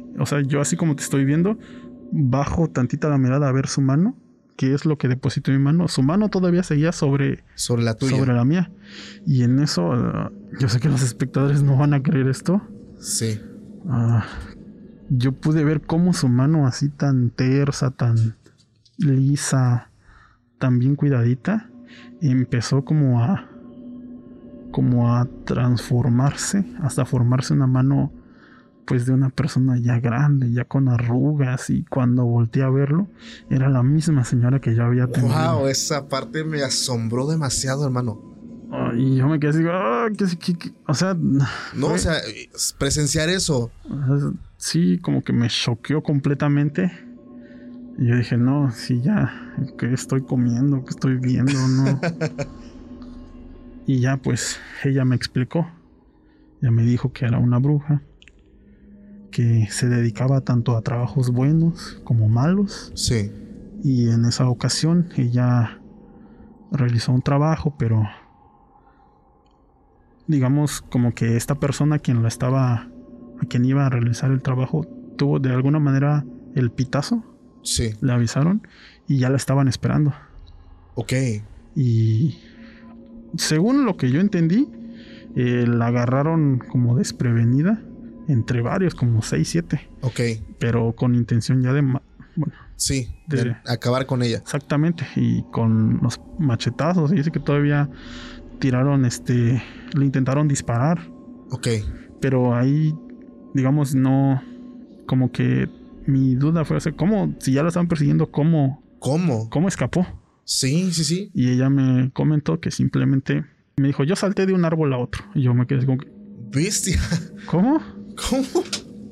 o sea, yo así como te estoy viendo, bajo tantita la mirada a ver su mano qué es lo que depositó en mi mano, su mano todavía seguía sobre, Sobre la tuya. sobre la mía. Y en eso, ah, yo sé que los espectadores no van a creer esto. Sí. Ah, yo pude ver cómo su mano así tan tersa, tan lisa, tan bien cuidadita, empezó como a como a transformarse hasta formarse una mano pues de una persona ya grande, ya con arrugas y cuando volteé a verlo era la misma señora que yo había tenido. Wow, esa parte me asombró demasiado, hermano. Y yo me quedé así, ah, ¿qué- qué- qué? o sea, No, fue- o sea, presenciar eso. sí, como que me choqueó completamente. Y yo dije, no, sí, ya, ¿qué estoy comiendo? ¿Qué estoy viendo? No. y ya, pues, ella me explicó. Ya me dijo que era una bruja. Que se dedicaba tanto a trabajos buenos como malos. Sí. Y en esa ocasión ella realizó un trabajo, pero digamos como que esta persona quien lo estaba, a quien iba a realizar el trabajo, tuvo de alguna manera el pitazo, Sí. le avisaron y ya la estaban esperando. Ok. Y según lo que yo entendí, eh, la agarraron como desprevenida entre varios, como 6, 7, Ok. pero con intención ya de... Bueno, Sí. De- de acabar con ella. Exactamente, y con los machetazos, y dice que todavía tiraron, este, le intentaron disparar, Ok. pero ahí, digamos, no, como que mi duda fue, o sea, ¿cómo, si ya la estaban persiguiendo, cómo, ¿Cómo? cómo escapó? Sí, sí, sí. Y ella me comentó que simplemente, me dijo, yo salté de un árbol a otro, y yo me quedé como, que, Bestia. ¿cómo? ¿Cómo?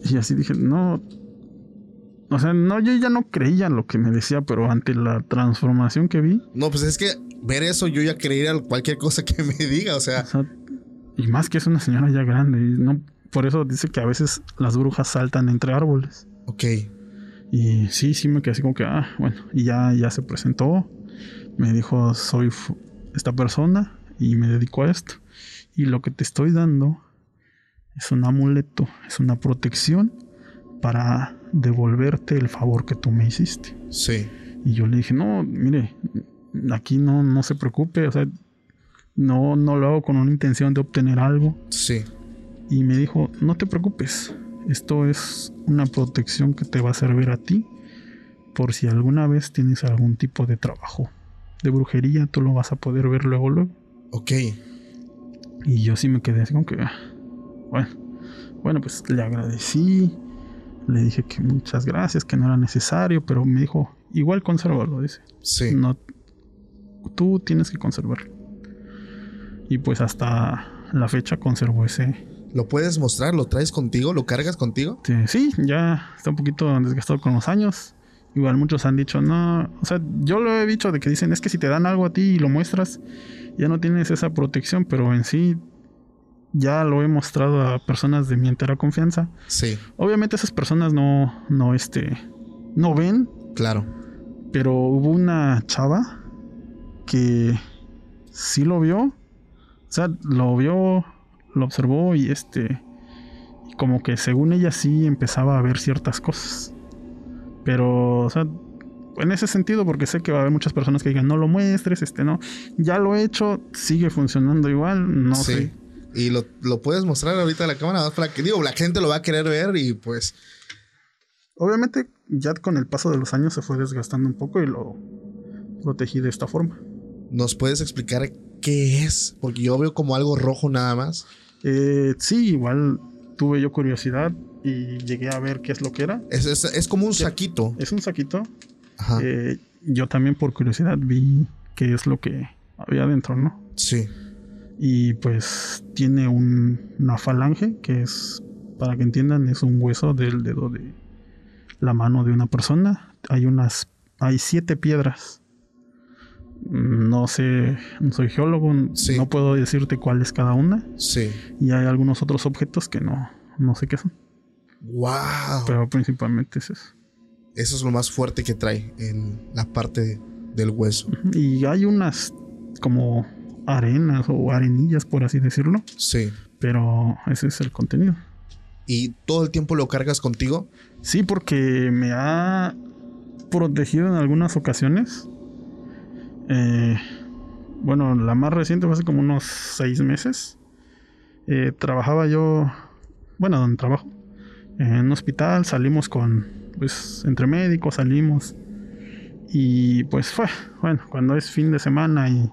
Y así dije, no. O sea, no, yo ya no creía lo que me decía, pero ante la transformación que vi, No, pues es que ver eso yo ya creería cualquier cosa que me diga. O sea, O sea, y más que es una señora ya grande. y no, por eso dice que a veces las brujas saltan entre árboles. ok. Y sí, sí me quedé así como que, ah, bueno. Y ya, ya se presentó. Me dijo, soy esta persona y me dedico a esto. Y lo que te estoy dando es un amuleto, es una protección para devolverte el favor que tú me hiciste. Sí. Y yo le dije, no, mire, aquí no, no se preocupe, o sea, no, no lo hago con una intención de obtener algo. Sí. Y me dijo, no te preocupes, esto es una protección que te va a servir a ti por si alguna vez tienes algún tipo de trabajo de brujería, tú lo vas a poder ver luego, luego. Ok. Y yo sí me quedé así como que, bueno, bueno, pues le agradecí, le dije que muchas gracias, que no era necesario, pero me dijo, igual consérvalo, dice. Sí. No, tú tienes que conservarlo. Y pues hasta la fecha conservo ese. ¿Lo puedes mostrar? ¿Lo traes contigo? ¿Lo cargas contigo? este, sí, ya está un poquito desgastado con los años. Igual muchos han dicho, no, o sea, yo lo he dicho de que dicen, es que si te dan algo a ti y lo muestras, ya no tienes esa protección, pero en sí ya lo he mostrado a personas de mi entera confianza. Sí. Obviamente esas personas no, no, este, no ven, Claro. pero hubo una chava que sí lo vio. O sea, lo vio, lo observó y este. Y como que según ella sí empezaba a ver ciertas cosas. Pero, o sea, en ese sentido, porque sé que va a haber muchas personas que digan, no lo muestres, este no. Ya lo he hecho, sigue funcionando igual, no sí. sé. Y lo, lo puedes mostrar ahorita a la cámara más para que digo, la gente lo va a querer ver y pues Obviamente, ya con el paso de los años se fue desgastando un poco y lo protegí de esta forma. nos puedes explicar qué es, porque yo veo como algo rojo nada más. Eh, sí, igual tuve yo curiosidad y llegué a ver qué es lo que era. Es, es, es como un saquito. Es un saquito. Ajá. Eh, yo también por curiosidad vi qué es lo que había dentro, ¿no? Sí. Y pues tiene un- una falange que es, para que entiendan, es un hueso del dedo de la mano de una persona. Hay unas, hay siete piedras. No sé, no soy geólogo, Sí. no puedo decirte cuál es cada una. Sí. Y hay algunos otros objetos que no, no sé qué son. Wow. Pero principalmente es eso. Eso es lo más fuerte que trae en la parte del hueso. Y hay unas como arenas o arenillas, por así decirlo. Sí. Pero ese es el contenido. Y todo el tiempo lo cargas contigo. Sí, porque me ha. protegido en algunas ocasiones. Eh, bueno, la más reciente fue hace como unos seis meses. Eh, trabajaba yo, bueno, donde trabajo, en un hospital, salimos con, pues, entre médicos, salimos. Y pues fue, bueno, cuando es fin de semana y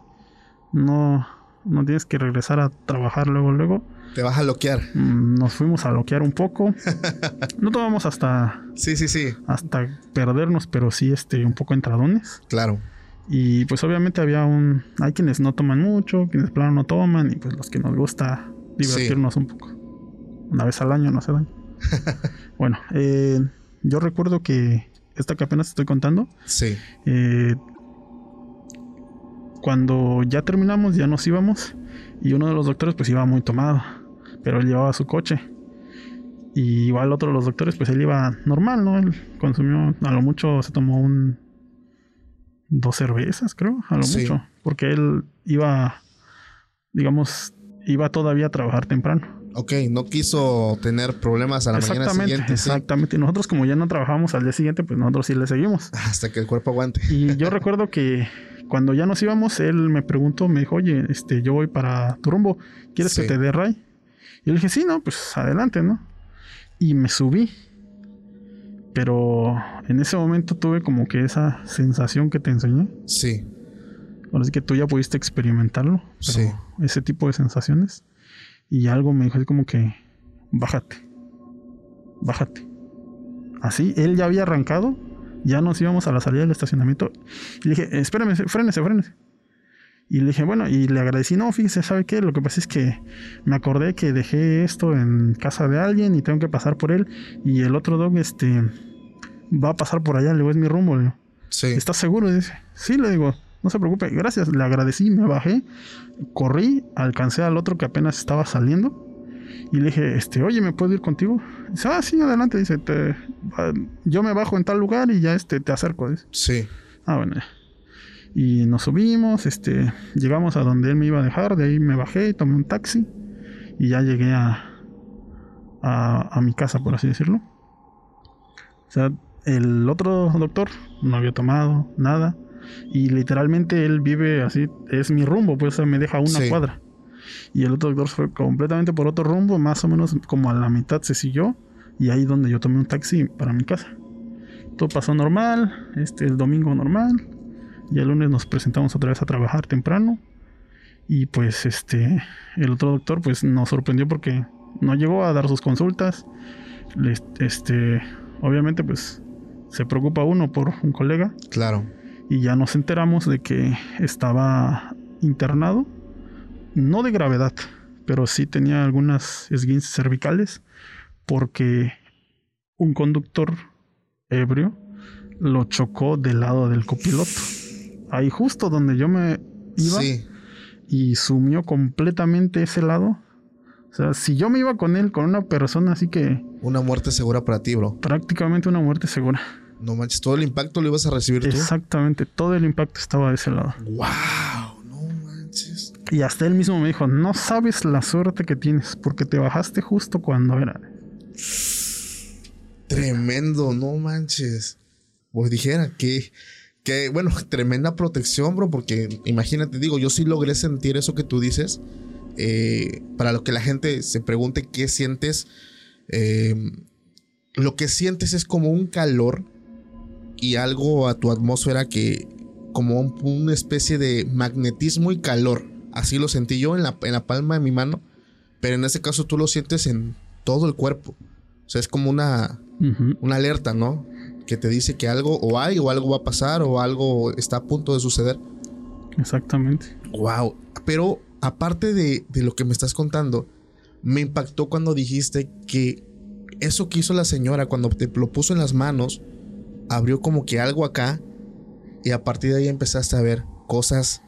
no, no tienes que regresar a trabajar luego, luego. Te vas a loquear. Mm, nos fuimos a loquear un poco. no tomamos hasta. Sí, sí, sí. Hasta perdernos, pero sí, este, un poco entradones. Claro. Y pues obviamente había un... Hay quienes no toman mucho, quienes plano no toman y pues los que nos gusta divertirnos un poco. Una vez al año no se daño. bueno, eh, yo recuerdo que esta que apenas estoy contando. Sí. Eh, cuando ya terminamos, ya nos íbamos y uno de los doctores pues iba muy tomado, pero él llevaba su coche. Y igual otro de los doctores pues él iba normal, ¿no? Él consumió, a lo mucho se tomó un dos cervezas, creo, a lo mucho. Porque él iba, digamos, iba todavía a trabajar temprano. Ok, no quiso tener problemas a la mañana siguiente. Exactamente. Y nosotros, como ya no trabajamos al día siguiente, pues nosotros sí le seguimos. Hasta que el cuerpo aguante. Y yo recuerdo que cuando ya nos íbamos, él me preguntó, me dijo, oye, este, yo voy para tu rumbo, ¿quieres que te dé ray? Y yo le dije, sí, no, pues adelante, ¿no? Y me subí. Pero en ese momento tuve como que esa sensación que te enseñé. Sí. Ahora sí que tú ya pudiste experimentarlo. sí. Ese tipo de sensaciones. Y algo me dijo así como que, bájate. Bájate. Así, él ya había arrancado. Ya nos íbamos a la salida del estacionamiento. Y le dije, espérame, frénese, frénese. Y le dije, bueno, y le agradecí, no, fíjese, ¿sabe qué? Lo que pasa es que me acordé que dejé esto en casa de alguien y tengo que pasar por él. Y el otro dog, este, va a pasar por allá, le digo, es mi rumbo. Sí. ¿Estás seguro? dice, sí, le digo, no se preocupe, gracias. Le agradecí, me bajé, corrí, alcancé al otro que apenas estaba saliendo. Y le dije, este, oye, ¿me puedo ir contigo? Dice, ah, sí, adelante. Dice, te, yo me bajo en tal lugar y ya este, te acerco. Dice. Sí. Ah, bueno. Y nos subimos, este, llegamos a donde él me iba a dejar, de ahí me bajé, tomé un taxi y ya llegué a, a, a mi casa, por así decirlo. O sea, el otro doctor no había tomado nada. Y literalmente él vive así, es mi rumbo, pues me deja una cuadra. Y el otro doctor fue completamente por otro rumbo, más o menos como a la mitad se siguió. Y ahí donde yo tomé un taxi para mi casa. Todo pasó normal, este el domingo normal. Y el lunes nos presentamos otra vez a trabajar temprano. Y pues este, el otro doctor pues nos sorprendió porque no llegó a dar sus consultas. Este, obviamente pues se preocupa uno por un colega. Claro. Y ya nos enteramos de que estaba internado, no de gravedad, pero sí tenía algunas esguinces cervicales porque un conductor ebrio lo chocó del lado del copiloto. Ahí justo donde yo me iba y sumió completamente ese lado. O sea, si yo me iba con él, con una persona así que... Una muerte segura para ti, bro. Prácticamente una muerte segura. No manches, todo el impacto lo ibas a recibir tú. Exactamente, todo el impacto estaba de ese lado. ¡Wow! Y hasta él mismo me dijo: No sabes la suerte que tienes, porque te bajaste justo cuando era. Tremendo, no manches. Pues dijera que, que, bueno, tremenda protección, bro, porque imagínate, digo, yo sí logré sentir eso que tú dices. Eh, para lo que la gente se pregunte qué sientes, eh, lo que sientes es como un calor y algo a tu atmósfera que como una especie de magnetismo y calor. Así lo sentí yo en la, en la palma de mi mano, pero en ese caso tú lo sientes en todo el cuerpo. O sea, es como una, una alerta, ¿no? Que te dice que algo o hay o algo va a pasar o algo está a punto de suceder. Exactamente. Wow. Pero aparte de, de lo que me estás contando, me impactó cuando dijiste que eso que hizo la señora cuando te lo puso en las manos, abrió como que algo acá y a partir de ahí empezaste a ver cosas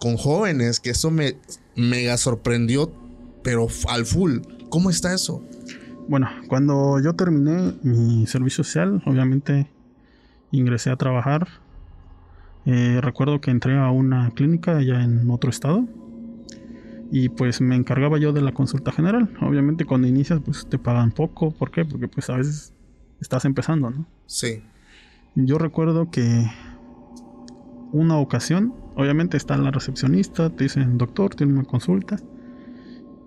con jóvenes, que eso me mega sorprendió, pero al full. ¿Cómo está eso? Bueno, cuando yo terminé mi servicio social, obviamente ingresé a trabajar. Eh, recuerdo que entré a una clínica allá en otro estado y pues me encargaba yo de la consulta general. Obviamente cuando inicias pues te pagan poco, ¿por qué? Porque pues a veces estás empezando, ¿no? Sí. Yo recuerdo que una ocasión, obviamente está la recepcionista, te dicen, doctor, tiene una consulta,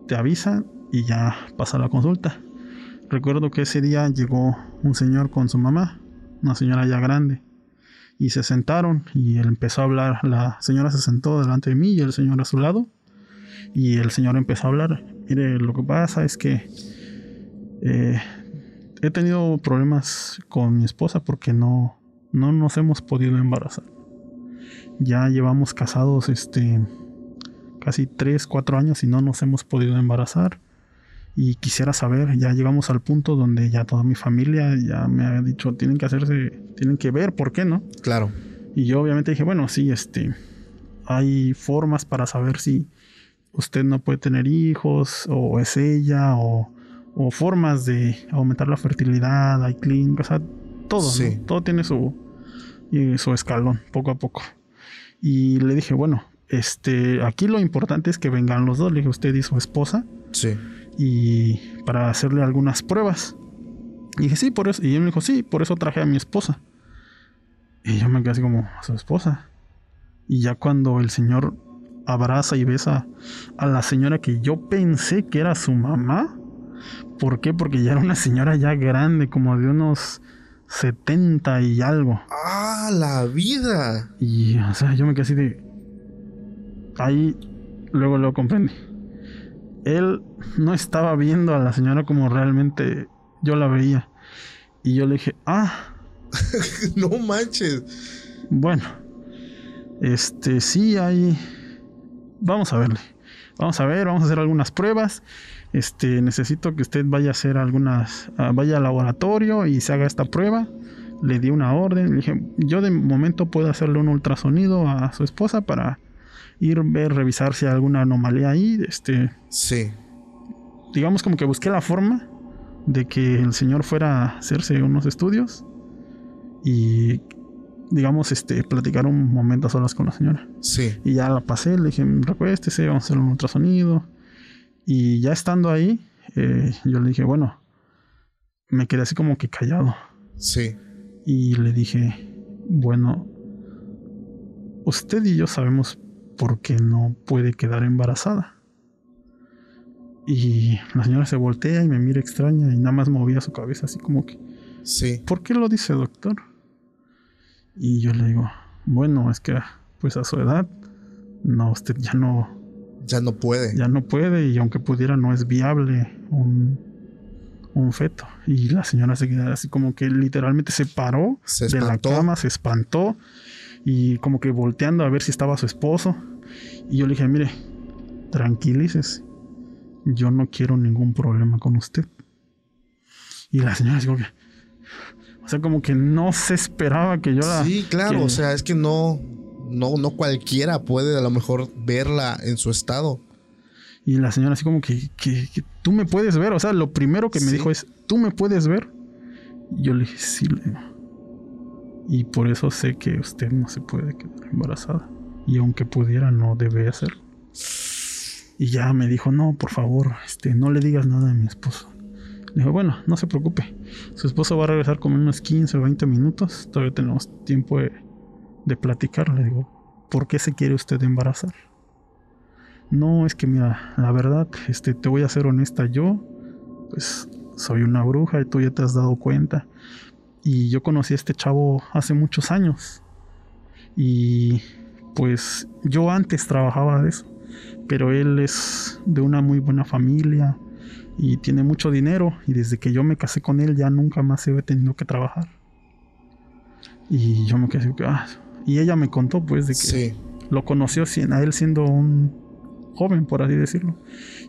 te avisan y ya pasa la consulta. Recuerdo que ese día llegó un señor con su mamá, una señora ya grande, y se sentaron y él empezó a hablar. La señora se sentó delante de mí y el señor a su lado, y el señor empezó a hablar. Mire, lo que pasa es que eh, he tenido problemas con mi esposa porque no, no nos hemos podido embarazar. Ya llevamos casados este casi 3, 4 años y no nos hemos podido embarazar. Y quisiera saber, ya llegamos al punto donde ya toda mi familia ya me ha dicho, tienen que hacerse, tienen que ver por qué, ¿no? Claro. Y yo obviamente dije, bueno, sí, este, hay formas para saber si usted no puede tener hijos, o es ella, o, o formas de aumentar la fertilidad, hay clínicas, o sea, todo, Sí. ¿no? todo tiene su, y su escalón, poco a poco. Y le dije, bueno, este, aquí lo importante es que vengan los dos, le dije, usted y su esposa, Sí. y para hacerle algunas pruebas. Y dije, sí, por eso. Y él me dijo, sí, por eso traje a mi esposa. Y yo me quedé así como, a su esposa. Y ya cuando el señor abraza y besa a la señora que yo pensé que era su mamá. ¿Por qué? Porque ya era una señora ya grande, como de unos 70 y algo. ¡Ah, la vida! Y, o sea, yo me quedé así de. Ahí, luego lo comprendí. Él no estaba viendo a la señora como realmente yo la veía. Y yo le dije, ah, no manches. bueno, este sí hay. Vamos a verle. Vamos a ver, vamos a hacer algunas pruebas. Este, necesito que usted vaya a hacer algunas, ah, vaya al laboratorio y se haga esta prueba. Le di una orden, le dije, yo de momento puedo hacerle un ultrasonido a su esposa para ir ver, revisar si hay alguna anomalía ahí. Este, Sí. digamos como que busqué la forma de que el señor fuera a hacerse unos estudios y digamos este platicar un momento a solas con la señora. Sí. Y ya la pasé, le dije, recuéstese, vamos a hacer un ultrasonido. Y ya estando ahí, eh, yo le dije, bueno, me quedé así como que callado. Sí. Y le dije, bueno, usted y yo sabemos por qué no puede quedar embarazada. Y la señora se voltea y me mira extraña y nada más movía su cabeza así como que, Sí. ¿por qué lo dice doctor? Y yo le digo, bueno, es que pues a su edad, no, usted ya no, Ya no puede. ya no puede y aunque pudiera no es viable un, un feto. Y la señora se queda así como que literalmente se paró Se de la cama, se espantó y como que volteando a ver si estaba su esposo. Y yo le dije, mire, tranquilícese, yo no quiero ningún problema con usted. Y la señora así como que... O sea, como que no se esperaba que yo la... Sí, claro. que- O sea, es que no, no, no cualquiera puede a lo mejor verla en su estado. Y la señora así como que, que- que tú me puedes ver. O sea, lo primero que me Sí. dijo es, ¿tú me puedes ver? Y yo le dije, sí, le digo. Y por eso sé que usted no se puede quedar embarazada. Y aunque pudiera, no debe hacerlo. Y ya me dijo, no, por favor, este, no le digas nada a mi esposo. Le dije, bueno, no se preocupe. Su esposo va a regresar como en unos 15 o 20 minutos. Todavía tenemos tiempo de, de platicar. Le digo, ¿por qué se quiere usted embarazar? No, es que mira, la verdad, este, te voy a ser honesta, yo, pues, soy una bruja y tú ya te has dado cuenta. Y yo conocí a este chavo hace muchos años. Y pues yo antes trabajaba de eso. Pero él es de una muy buena familia y tiene mucho dinero. Y desde que yo me casé con él ya nunca más he tenido que trabajar. Y yo me quedé así, ah. Y ella me contó pues de que Sí. lo conoció a él siendo un joven, por así decirlo,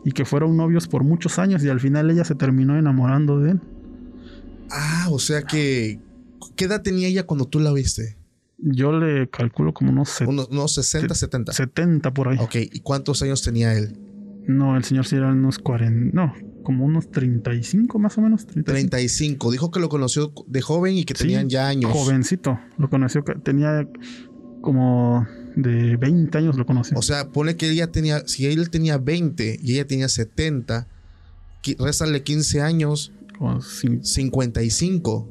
y que fueron novios por muchos años y al final ella se terminó enamorando de él. Ah, o sea que. ¿Qué edad tenía ella cuando tú la viste? Yo le calculo como unos Unos, unos 60, 70. 70 por ahí. Ok, ¿y cuántos años tenía él? No, el señor sí era unos 40, no, como unos 35 más o menos. 35. 35. Dijo que lo conoció de joven y que Sí, tenían ya años. Jovencito, lo conoció, tenía como de 20 años lo conoció. O sea, pone que ella tenía, si él tenía 20 y ella tenía 70, qui- réstale 15 años, Como cin- 55.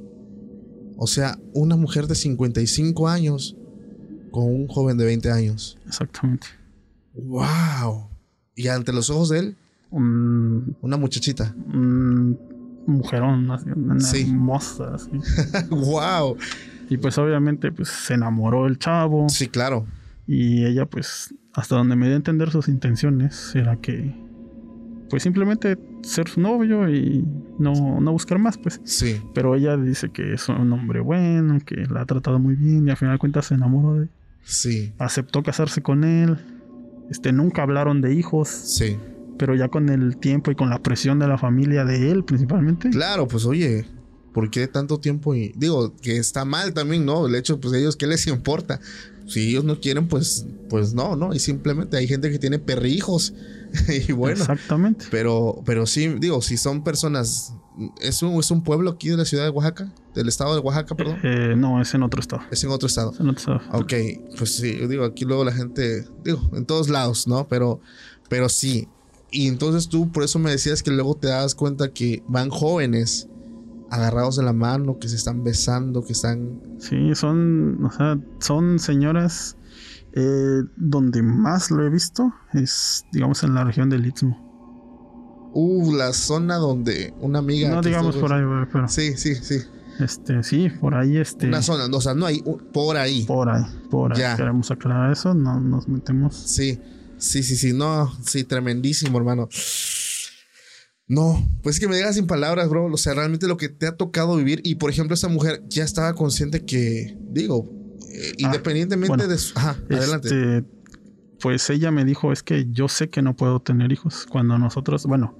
O sea, una mujer de 55 años con un joven de 20 años. Exactamente. ¡Wow! Y ante los ojos de él, Un, una muchachita. un mujerón, una Sí. hermosa, así. ¡Wow! Y pues obviamente pues se enamoró el chavo. Sí, claro. Y ella pues hasta donde me dio a entender sus intenciones era que pues simplemente ser su novio y no, no buscar más pues. Sí, Pero ella dice que es un hombre bueno, que la ha tratado muy bien y al final de cuentas se enamoró de él. sí, Aceptó casarse con él. Este, nunca hablaron de hijos, sí. pero ya con el tiempo y con la presión de la familia de él principalmente. Claro, pues oye, ¿por qué tanto tiempo? Y digo, que está mal también, ¿no? El hecho, pues ellos, ¿qué les importa? Si ellos no quieren, pues, pues no, ¿no? Y simplemente hay gente que tiene perrijos. y bueno, Exactamente. pero, pero sí, digo, si son personas, es un, es un pueblo aquí de la ciudad de Oaxaca, del estado de Oaxaca, perdón. Eh, no, es en otro estado. Es en otro estado. Es en otro estado. Ok, pues sí, yo digo, aquí luego la gente, digo, en todos lados, ¿no? Pero, pero sí. Y entonces tú por eso me decías que luego te das cuenta que van jóvenes agarrados de la mano, que se están besando, que están... Sí, son, o sea, son señoras eh, donde más lo he visto es, digamos, en la región del Istmo. Uh, la zona donde una amiga... No digamos por ahí, pero Sí, sí, sí. este, sí, por ahí, este, Una zona, o sea, no hay, por ahí. por ahí, por ahí. Ya. Queremos aclarar eso, no nos metemos. Sí, sí, sí, sí, no, sí, tremendísimo, hermano. No, pues es que me dejas sin palabras, bro. O sea, realmente lo que te ha tocado vivir. Y por ejemplo, esa mujer ya estaba consciente que, digo, eh, independientemente bueno, de su. Ajá, adelante. Este, pues ella me dijo, es que yo sé que no puedo tener hijos. Cuando nosotros, bueno,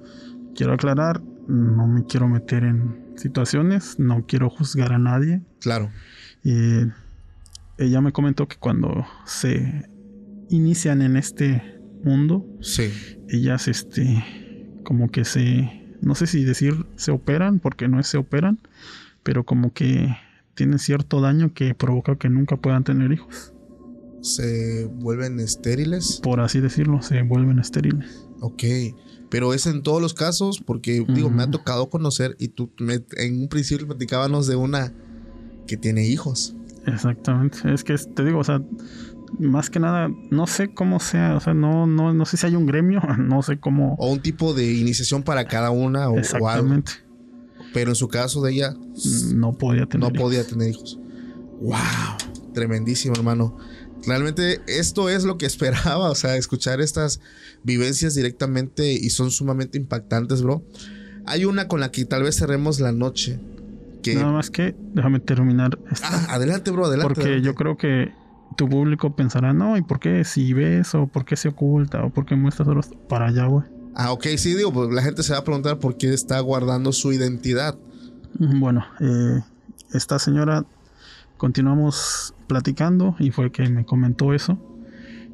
quiero aclarar, no me quiero meter en situaciones, no quiero juzgar a nadie. Claro. Y ella me comentó que cuando se inician en este mundo, Sí, ellas, este, como que se, no sé si decir se operan, porque no es se operan, pero como que tienen cierto daño que provoca que nunca puedan tener hijos. se vuelven estériles. Por así decirlo, se vuelven estériles. Ok. Pero es en todos los casos, porque digo, me ha tocado conocer y tú me- en un principio platicábamos de una que tiene hijos. Exactamente. Es que te digo, o sea, más que nada, no sé cómo sea, o sea, no, no, no sé si hay un gremio, no sé cómo. O un tipo de iniciación para cada una o, o algo. exactamente. Pero en su caso de ella, No podía tener. no hijos. podía tener hijos. ¡Wow! Tremendísimo, hermano. Realmente esto es lo que esperaba, o sea, escuchar estas vivencias directamente y son sumamente impactantes, bro. Hay una con la que tal vez cerremos la noche. Que... Nada más que, déjame terminar esta. Ah, adelante, bro, adelante. porque adelante. yo creo que tu público pensará, no, ¿y por qué si ves o por qué se oculta o por qué muestras solo para allá, güey? Ah, ok, sí, digo, pues la gente se va a preguntar por qué está guardando su identidad. Bueno, eh, esta señora continuamos platicando y fue que me comentó eso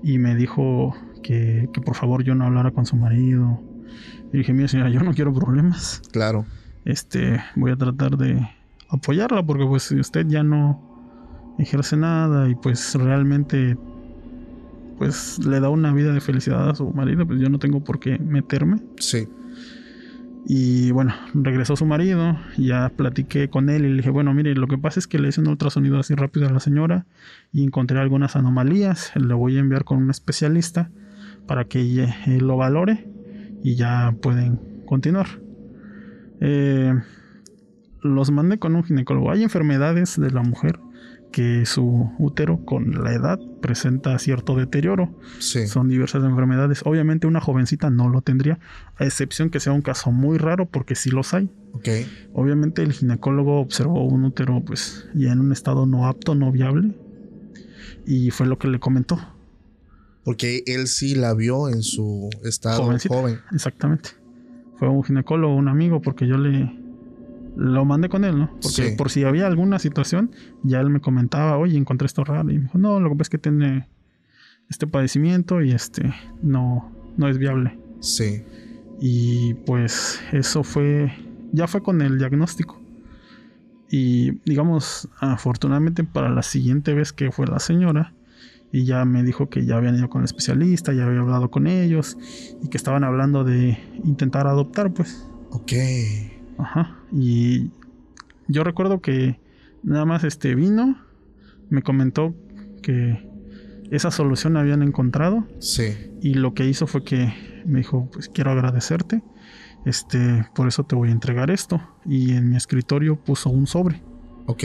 y me dijo que, que por favor yo no hablara con su marido. Y dije, mira señora, yo no quiero problemas. Claro. Este, voy a tratar de apoyarla porque pues si usted ya no ejerce nada y pues realmente pues le da una vida de felicidad a su marido, pues yo no tengo por qué meterme. Sí. Y bueno, regresó su marido, ya platiqué con él y le dije, bueno, mire, lo que pasa es que le hice un ultrasonido así rápido a la señora y encontré algunas anomalías, le voy a enviar con un especialista para que él lo valore y ya pueden continuar. Eh, los mandé con un ginecólogo. Hay enfermedades de la mujer que su útero con la edad presenta cierto deterioro. Sí. Son diversas enfermedades. Obviamente una jovencita no lo tendría, a excepción que sea un caso muy raro porque sí los hay. Ok. Obviamente el ginecólogo observó un útero pues ya en un estado no apto, no viable. Y fue lo que le comentó. Porque él sí la vio en su estado Jovencita. joven. Exactamente. Fue un ginecólogo, un amigo, porque yo le lo mandé con él, ¿no? Porque Sí. por si había alguna situación, ya él me comentaba, oye, encontré esto raro. Y me dijo, no, lo que pasa es que tiene este padecimiento y este no, no es viable. Sí. Y pues eso fue, ya fue con el diagnóstico. Y digamos, afortunadamente para la siguiente vez que fue la señora, y ya me dijo que ya habían ido con el especialista, ya había hablado con ellos, y que estaban hablando de intentar adoptar, pues. Ok. Ajá. Y yo recuerdo que Nada más este vino, me comentó que esa solución la habían encontrado Sí. y lo que hizo fue que me dijo, pues quiero agradecerte, este, por eso te voy a entregar esto. Y en mi escritorio puso un sobre. Ok.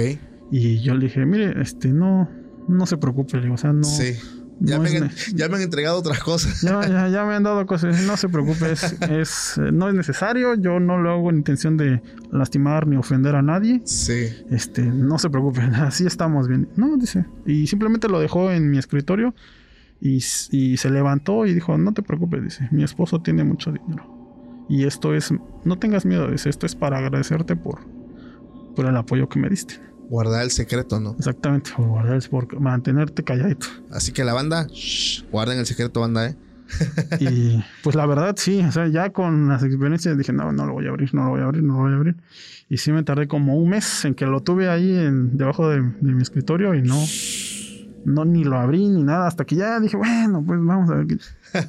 Y yo le dije, mire, este, no, no se preocupe, le digo, o sea, no. sí. Ya, no me han, ne- ya me han entregado otras cosas. Ya, ya, ya me han dado cosas, no se preocupe, es, es, no es necesario, yo no lo hago en intención de lastimar ni ofender a nadie. Sí. Este, no se preocupe, así estamos bien. No, dice. Y simplemente lo dejó en mi escritorio y, y se levantó y dijo, no te preocupes, dice, mi esposo tiene mucho dinero. Y esto es, no tengas miedo, dice, esto es para agradecerte por, por el apoyo que me diste. Guardar el secreto, ¿no? Exactamente, por, guardar- por mantenerte calladito. Así que la banda, shh, guarden el secreto, banda, ¿eh? Y pues la verdad sí, o sea, ya con las experiencias dije, no, no lo voy a abrir, no lo voy a abrir, no lo voy a abrir. Y sí me tardé como un mes en que lo tuve ahí en, debajo de, de mi escritorio y no, no ni lo abrí ni nada, hasta que ya dije, bueno, pues vamos a ver qué,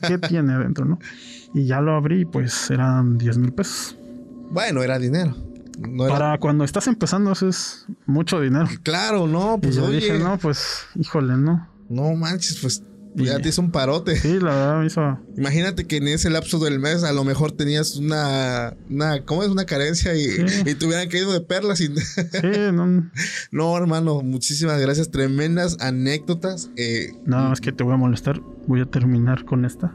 qué tiene adentro, ¿no? Y ya lo abrí y pues eran 10 mil pesos. Bueno, era dinero. No era- Para cuando estás empezando eso es mucho dinero. Claro, no, Y pues yo oye. dije, no, pues híjole, no. No manches, pues Y- ya te hizo un parote. Sí, la verdad me hizo... Imagínate que en ese lapso del mes a lo mejor tenías una, una ¿cómo es? Una carencia y, Sí. y te hubieran caído de perlas. y- Sí, no, no, hermano, muchísimas gracias. Tremendas anécdotas. Eh, nada más que te voy a molestar. Voy a terminar con esta.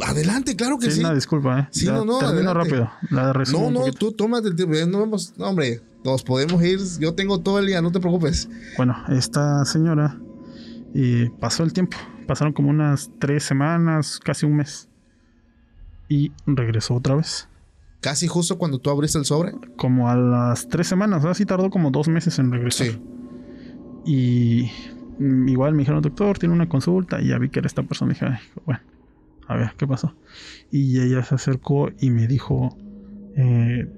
Adelante, claro que Sí, sí. una disculpa, ¿eh? Sí, Ya no, no, Termino adelante. rápido. La No, no, tú tómate el tiempo. No, vamos, no, hombre, nos podemos ir. Yo tengo todo el día, no te preocupes. Bueno, esta señora y pasó el tiempo. Pasaron como unas tres semanas, casi un mes. Y regresó otra vez. Casi justo cuando tú abriste el sobre. Como a las tres semanas. Así tardó como dos meses en regresar. Sí. Y mm, igual me dijeron, doctor, tiene una consulta. Y ya vi que era esta persona. Dije, "Ay, bueno, a ver, ¿qué pasó? Y ella se acercó y me dijo, eh,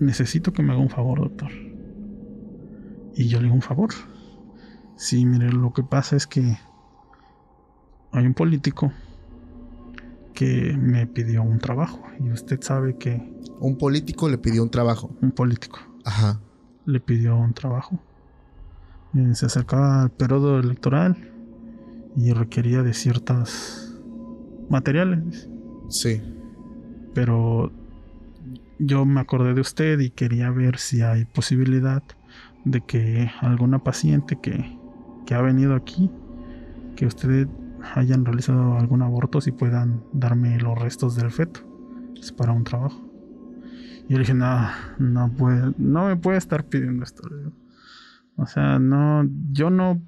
necesito que me haga un favor, doctor. Y yo le digo, ¿un favor? Sí, mire, lo que pasa es que hay un político que me pidió un trabajo. Y usted sabe que Un político le pidió un trabajo. un político Ajá. le pidió un trabajo. Eh, se acercaba al periodo electoral y requería de ciertas materiales. Sí. Pero yo me acordé de usted y quería ver si hay posibilidad de que alguna paciente que, que ha venido aquí, que ustedes hayan realizado algún aborto, si puedan darme los restos del feto. Es para un trabajo. Y yo le dije, no, no puede, no me puede estar pidiendo esto. O sea, no, yo no,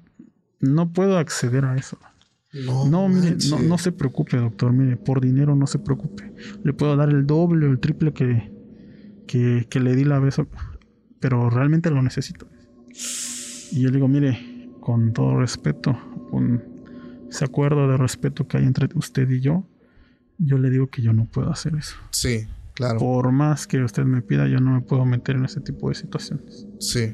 no puedo acceder a eso. No, No, mire, no, no se preocupe, doctor. Mire, por dinero no se preocupe. Le puedo dar el doble o el triple que, que, que le di la vez, pero realmente lo necesito. Y yo le digo, mire, con todo respeto, con ese acuerdo de respeto que hay entre usted y yo, yo le digo que yo no puedo hacer eso. Sí, claro. Por más que usted me pida, yo no me puedo meter en ese tipo de situaciones. Sí.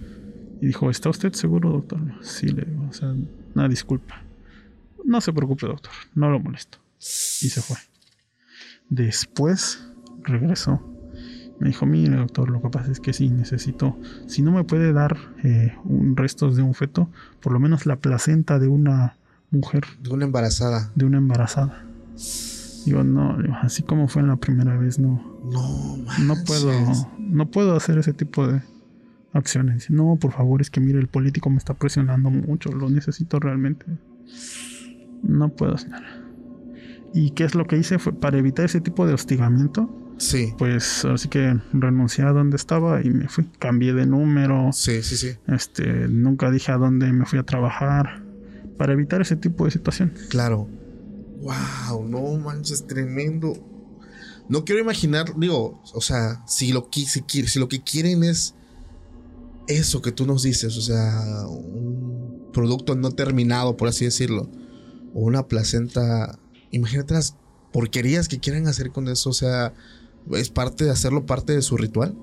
Y dijo, ¿está usted seguro, doctor? Sí, le digo, o sea, una disculpa. No se preocupe, doctor, no lo molesto. Y se fue. Después regresó. Me dijo, mire, doctor, lo que pasa es que sí, necesito, si no me puede dar eh, un restos de un feto, por lo menos la placenta de una mujer, De una embarazada. de una embarazada. Digo, no, así como fue en la primera vez, no, No, no puedo, no puedo hacer ese tipo de acciones. No, por favor, es que mire, el político me está presionando mucho, lo necesito realmente. No puedo, señora. ¿Y qué es lo que hice? Fue para evitar ese tipo de hostigamiento. Sí. Pues así que renuncié a donde estaba y me fui. Cambié de número. Sí, sí, sí. Este, nunca dije a dónde me fui a trabajar. Para evitar ese tipo de situaciones. Claro. Wow, no manches, tremendo. No quiero imaginar, digo, o sea, si lo, si, si lo que quieren es eso que tú nos dices, o sea, un producto no terminado, por así decirlo, o una placenta, imagínate las porquerías que quieren hacer con eso, o sea, es parte de hacerlo parte de su ritual.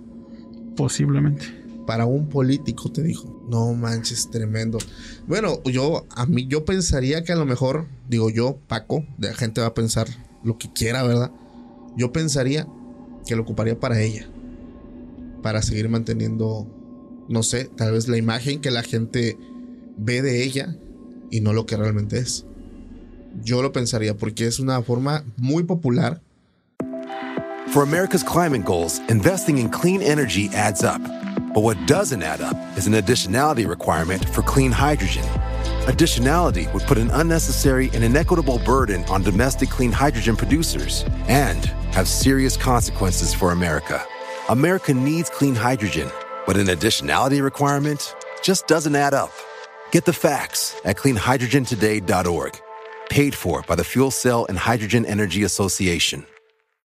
Posiblemente. Para un político, te dijo. No manches, tremendo. Bueno, yo, a mí, yo pensaría que a lo mejor, digo yo, Paco, la gente va a pensar lo que quiera, ¿verdad? Yo pensaría que lo ocuparía para ella. Para seguir manteniendo no sé, tal vez la imagen que la gente ve de ella y no lo que realmente es. Yo lo pensaría porque es una forma muy popular. For America's climate goals, investing in clean energy adds up. But what doesn't add up is an additionality requirement for clean hydrogen. Additionality would put an unnecessary and inequitable burden on domestic clean hydrogen producers and have serious consequences for America. America needs clean hydrogen, but an additionality requirement just doesn't add up. Get the facts at cleanhydrogentoday.org. Paid for by the Fuel Cell and Hydrogen Energy Association.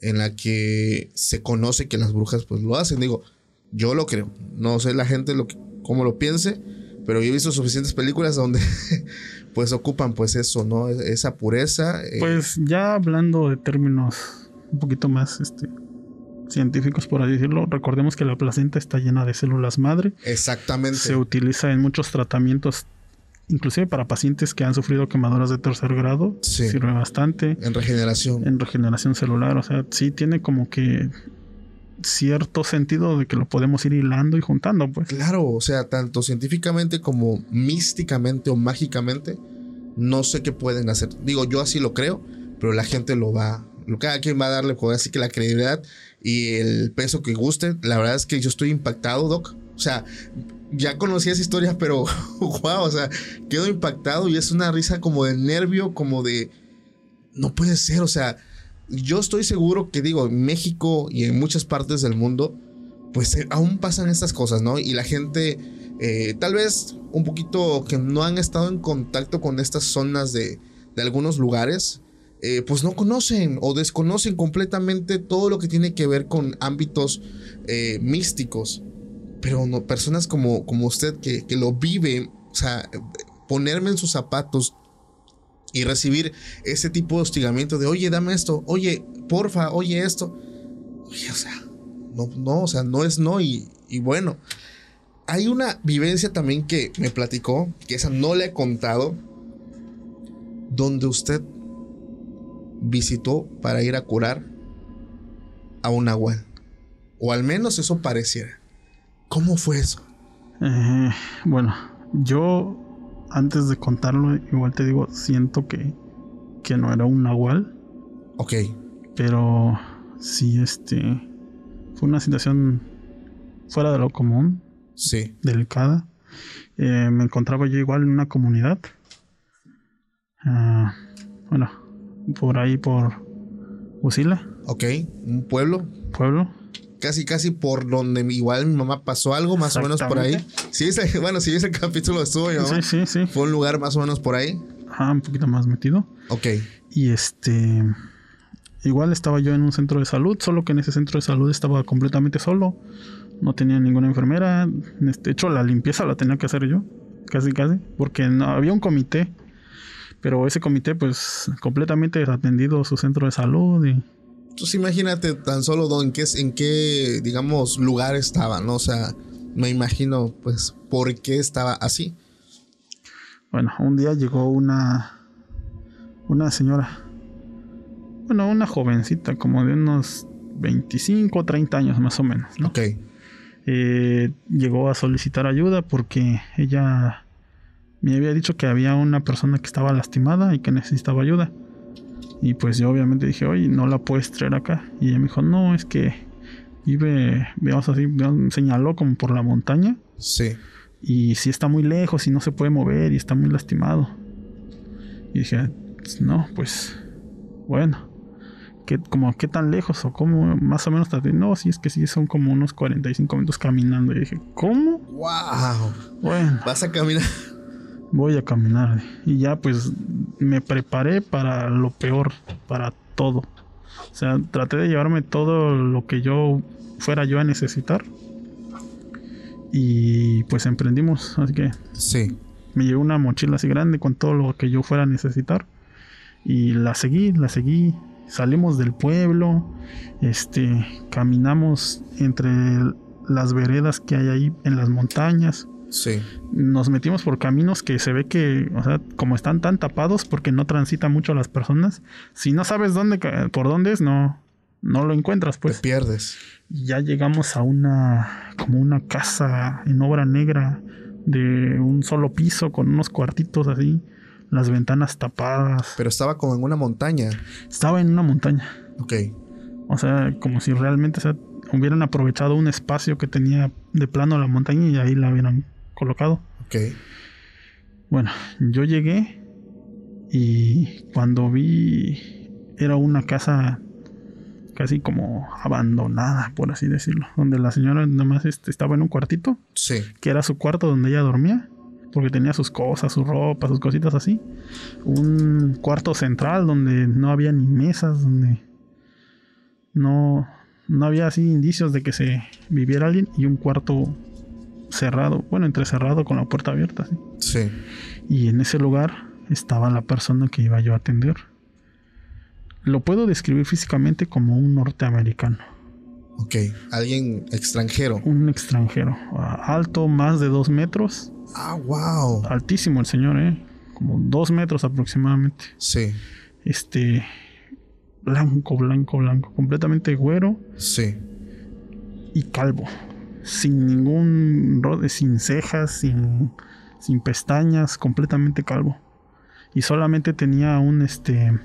En la que se conoce que las brujas pues lo hacen. Digo, yo lo creo. No sé la gente lo que, cómo lo piense, pero yo he visto suficientes películas donde pues ocupan pues eso, ¿no? Esa pureza. eh, Pues ya hablando de términos un poquito más este, científicos, por así decirlo, recordemos que la placenta está llena de células madre. exactamente. Se utiliza en muchos tratamientos, inclusive para pacientes que han sufrido quemaduras de tercer grado. Sí. Sirve bastante. en regeneración. En regeneración celular, o sea, sí tiene como que cierto sentido de que lo podemos ir hilando y juntando, pues. Claro, o sea, tanto científicamente como místicamente o mágicamente, no sé qué pueden hacer. Digo, yo así lo creo, pero la gente lo va, lo cada quien va a darle, pues, así que la credibilidad y el peso que guste. La verdad es que yo estoy impactado, Doc. O sea, ya conocí esa historia, pero wow, o sea, quedo impactado y es una risa como de nervio, como de no puede ser, o sea, yo estoy seguro que digo, en México y en muchas partes del mundo, pues eh, aún pasan estas cosas, ¿no? Y la gente, eh, tal vez un poquito que no han estado en contacto con estas zonas de, de algunos lugares, eh, pues no conocen o desconocen completamente todo lo que tiene que ver con ámbitos místicos. Pero no, personas como, como usted que, que lo vive, o sea, ponerme en sus zapatos y recibir ese tipo de hostigamiento de, oye, dame esto, oye, porfa, oye esto. Oye, o sea, no, no, o sea, no es no. Y, y bueno, hay una vivencia también que me platicó, que esa no le he contado, donde usted visitó para ir a curar a un nahual. O al menos eso pareciera. ¿Cómo fue eso? Eh, bueno, yo antes de contarlo, igual te digo, siento que, que no era un nahual, Ok, pero sí, este, fue una situación fuera de lo común, sí, delicada. Eh, me encontraba yo igual en una comunidad, ah, bueno, por ahí por Usila, ok, un pueblo, pueblo. Casi casi por donde igual mi mamá pasó algo, más o menos por ahí. Sí, ese- bueno, si ese capítulo estuvo mi mamá. Sí, sí, sí. Fue un lugar más o menos por ahí. Ajá, un poquito más metido. Ok, Y este. Igual estaba yo en un centro de salud, solo que en ese centro de salud estaba completamente solo. No tenía ninguna enfermera. De hecho, la limpieza la tenía que hacer yo. Casi, casi. Porque no, había un comité. Pero ese comité, pues, completamente desatendido su centro de salud. Y entonces imagínate tan solo don- en qué, en qué, digamos, lugar estaba, ¿no? O sea, me imagino, pues, por qué estaba así. bueno, un día llegó una. Una señora. Bueno, una jovencita, como de unos 25 o 30 años más o menos, ¿no? Ok, eh, llegó a solicitar ayuda porque ella me había dicho que había una persona que estaba lastimada y que necesitaba ayuda. Y pues yo obviamente dije, oye, no la puedes traer acá. Y ella me dijo, no, es que vive, veamos así, señaló como por la montaña. sí. Y si está muy lejos y no se puede mover y está muy lastimado. Y dije, no, pues, bueno. ¿Qué, como, ¿Qué tan lejos? ¿O cómo? Más o menos. No, sí, es que sí, son como unos 45 minutos caminando. Y dije, ¿cómo? ¡Wow! Bueno, Vas a caminar. Voy a caminar. Y ya pues me preparé para lo peor, para todo. O sea, traté de llevarme todo lo que yo fuera yo a necesitar. Y pues emprendimos, así que Sí. me llevé una mochila así grande con todo lo que yo fuera a necesitar. Y la seguí, la seguí. Salimos del pueblo, este, caminamos entre las veredas que hay ahí en las montañas. Sí. Nos metimos por caminos que se ve que, o sea, como están tan tapados porque no transitan mucho las personas, si no sabes dónde, por dónde es, no, no lo encuentras, Te pues. pierdes. Ya llegamos a una, como una casa en obra negra de un solo piso con unos cuartitos así, las ventanas tapadas. Pero estaba como en una montaña. Estaba en una montaña. Ok. O sea, como si realmente o sea, hubieran aprovechado un espacio que tenía de plano la montaña y ahí la hubieran colocado. Ok. Bueno, yo llegué y cuando vi era una casa casi como abandonada, por así decirlo, donde la señora nada más este, estaba en un cuartito, Sí. que era su cuarto donde ella dormía, porque tenía sus cosas, su ropa, sus cositas así. Un cuarto central donde no había ni mesas, donde no, no había así indicios de que se viviera alguien, y un cuarto cerrado, bueno, entrecerrado con la puerta abierta, así. Sí. Y en ese lugar estaba la persona que iba yo a atender. Lo puedo describir físicamente como un norteamericano, Ok. Alguien extranjero. un extranjero, alto más de dos metros, Ah, wow. altísimo el señor, ¿eh? como dos metros aproximadamente. Sí. Este, blanco, blanco, blanco, completamente güero Sí. y calvo, sin ningún rode, sin cejas, sin, sin pestañas, completamente calvo. Y solamente tenía un este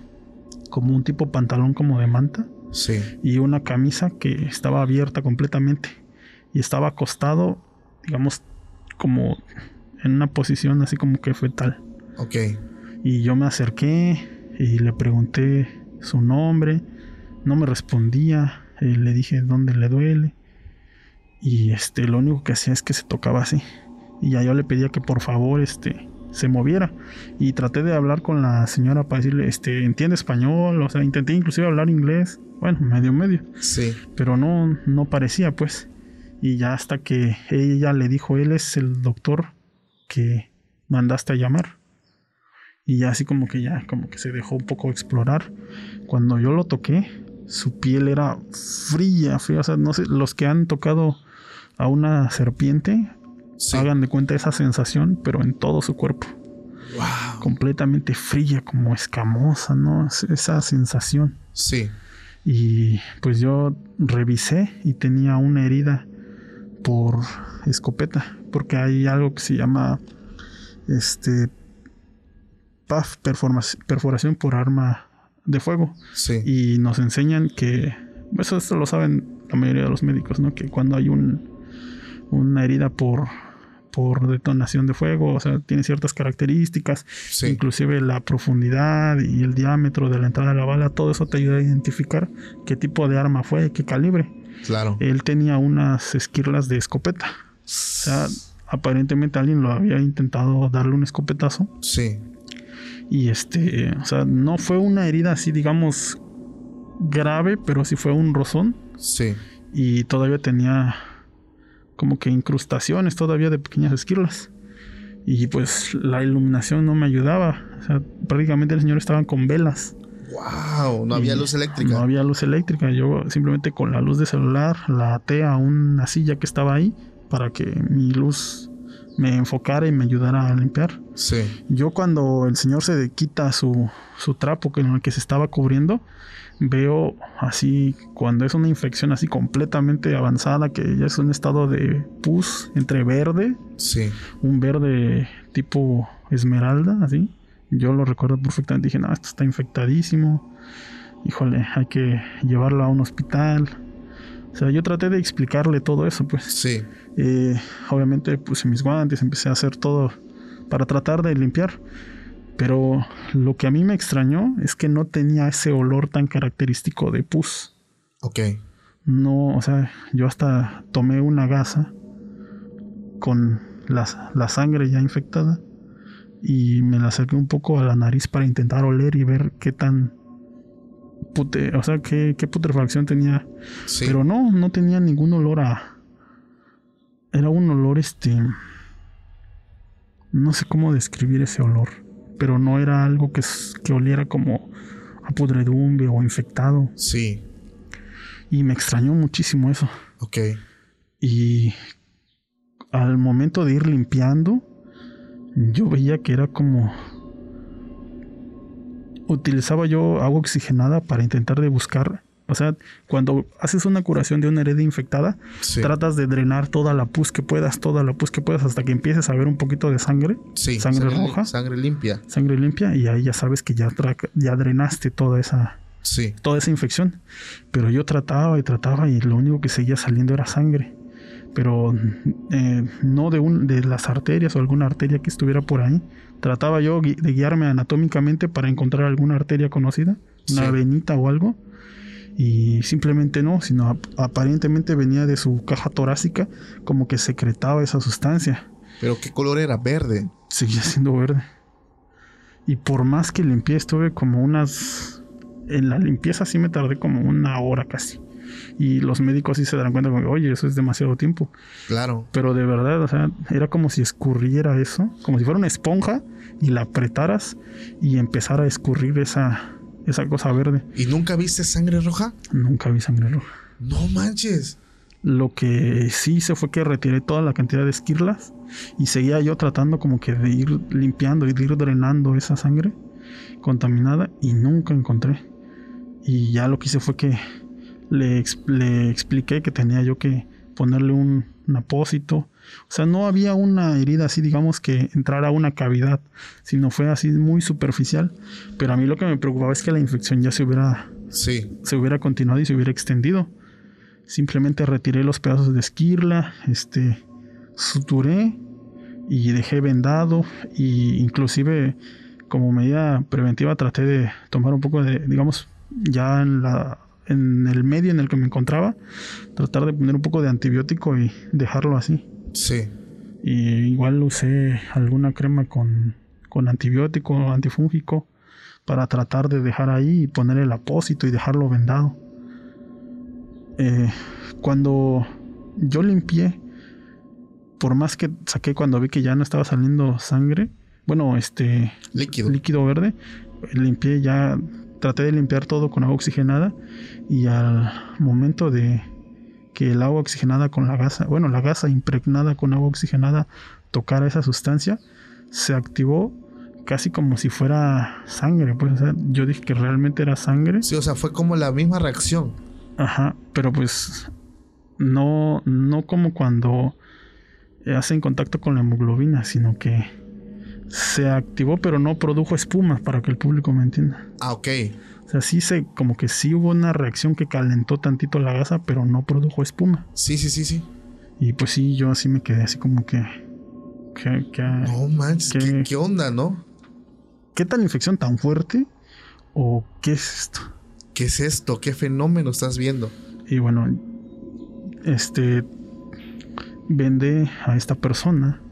como un tipo pantalón como de manta Sí. y una camisa que estaba abierta completamente y estaba acostado, digamos, como en una posición así como que fetal. Ok. Y yo me acerqué y le pregunté su nombre, no me respondía, eh, le dije dónde le duele y este lo único que hacía es que se tocaba así y ya yo le pedía que por favor este se moviera y traté de hablar con la señora para decirle este entiende español, o sea, intenté inclusive hablar inglés, bueno, medio medio, Sí. pero no no parecía pues y ya hasta que ella le dijo, él es el doctor que mandaste a llamar. Y ya así como que ya, como que se dejó un poco explorar. Cuando yo lo toqué, su piel era fría, fría. O sea, no sé, los que han tocado a una serpiente, Sí. hagan de cuenta esa sensación, pero en todo su cuerpo. Wow. Completamente fría, como escamosa, ¿no? Es- Esa sensación. Sí. Y pues yo revisé y tenía una herida por escopeta, porque hay algo que se llama este PAF, perforación por arma de fuego. Sí. Y nos enseñan que, eso esto lo saben la mayoría de los médicos, ¿no? Que cuando hay un, una herida por, por detonación de fuego, o sea, tiene ciertas características, Sí. inclusive la profundidad y el diámetro de la entrada de la bala, todo eso te ayuda a identificar qué tipo de arma fue, qué calibre. Claro. Él tenía unas esquirlas de escopeta. O sea, aparentemente alguien lo había intentado darle un escopetazo Sí. y este, o sea, no fue una herida así, digamos, grave, pero sí fue un rozón. Sí. Y todavía tenía como que incrustaciones todavía de pequeñas esquirlas. Y pues la iluminación no me ayudaba. O sea, prácticamente el señor estaba con velas. Wow. No había luz eléctrica. No había luz eléctrica. Yo simplemente con la luz de celular la até a una silla que estaba ahí para que mi luz me enfocara y me ayudara a limpiar. Sí. Yo cuando el señor se quita su, su trapo con el que se estaba cubriendo, veo así, cuando es una infección así completamente avanzada, que ya es un estado de pus entre verde, Sí. un verde tipo esmeralda, así. Yo lo recuerdo perfectamente, dije, no, esto está infectadísimo. Híjole, hay que llevarlo a un hospital. O sea, yo traté de explicarle todo eso, pues. Sí. Eh, obviamente puse mis guantes, empecé a hacer todo para tratar de limpiar. Pero lo que a mí me extrañó es que no tenía ese olor tan característico de pus. Ok. No, o sea, yo hasta tomé una gasa con la, la sangre ya infectada y me la acerqué un poco a la nariz para intentar oler y ver qué tan pute, o sea, qué, qué putrefacción tenía Sí. pero no, no tenía ningún olor a, era un olor este no sé cómo describir ese olor, pero no era algo que, que oliera como a pudredumbre o infectado. Sí. Y me extrañó muchísimo eso. Ok. Y al momento de ir limpiando, yo veía que era como... Utilizaba yo agua oxigenada para intentar de buscar o sea, cuando haces una curación de una herida infectada, tratas de drenar toda la pus que puedas, toda la pus que puedas, hasta que empieces a ver un poquito de sangre. Sí, sangre, roja. Sangre limpia. Sangre limpia, y ahí ya sabes que ya, ya drenaste toda esa, sí. toda esa infección. Pero yo trataba y trataba, y lo único que seguía saliendo era sangre. Pero eh, no de, un, de las arterias o alguna arteria que estuviera por ahí. Trataba yo de guiarme anatómicamente para encontrar alguna arteria conocida, una venita o algo y simplemente no, sino aparentemente venía de su caja torácica como que secretaba esa sustancia. ¿Pero qué color era? ¿Verde? Seguía siendo verde. Y por más que limpié, estuve como unas... En la limpieza sí me tardé como una hora casi. Y los médicos sí se darán cuenta como, oye, eso es demasiado tiempo. Claro. Pero de verdad, o sea, era como si escurriera eso, como si fuera una esponja y la apretaras y empezara a escurrir esa, esa cosa verde. ¿Y nunca viste sangre roja? Nunca vi sangre roja. No manches. Lo que sí hice fue que retiré toda la cantidad de esquirlas y seguía yo tratando como que de ir limpiando y de ir drenando esa sangre contaminada y nunca encontré. Y ya lo que hice fue que le, le expliqué que tenía yo que ponerle un, un apósito o sea, no había una herida así, digamos, que entrara a una cavidad, sino fue así muy superficial. Pero a mí lo que me preocupaba es que la infección ya se hubiera, sí. se hubiera continuado y se hubiera extendido. Simplemente retiré los pedazos de esquirla, este, suturé y dejé vendado y inclusive como medida preventiva traté de tomar un poco de, digamos, ya en la en el medio en el que me encontraba, tratar de poner un poco de antibiótico y dejarlo así. Sí. Y igual usé alguna crema con, con antibiótico, antifúngico, para tratar de dejar ahí y poner el apósito y dejarlo vendado. Eh, cuando yo limpié, por más que saqué cuando vi que ya no estaba saliendo sangre, bueno, este líquido, líquido verde, limpié ya, traté de limpiar todo con agua oxigenada y al momento de que el agua oxigenada con la gasa, bueno, la gasa impregnada con agua oxigenada tocara esa sustancia, se activó casi como si fuera sangre. Pues, yo dije que realmente era sangre. Sí, o sea, fue como la misma reacción. Ajá, pero pues no, no como cuando hacen contacto con la hemoglobina, sino que se activó, pero no produjo espuma, para que el público me entienda. Ah, ok. O sea, sí se, como que sí hubo una reacción que calentó tantito la gasa, pero no produjo espuma. Sí, sí, sí, sí. Y pues sí, yo así me quedé así como que. que, no manches, ¿qué, onda, no? ¿Qué tal infección tan fuerte? ¿O qué es esto? ¿Qué es esto? ¿Qué fenómeno estás viendo? Y bueno, este. Vendé a esta persona.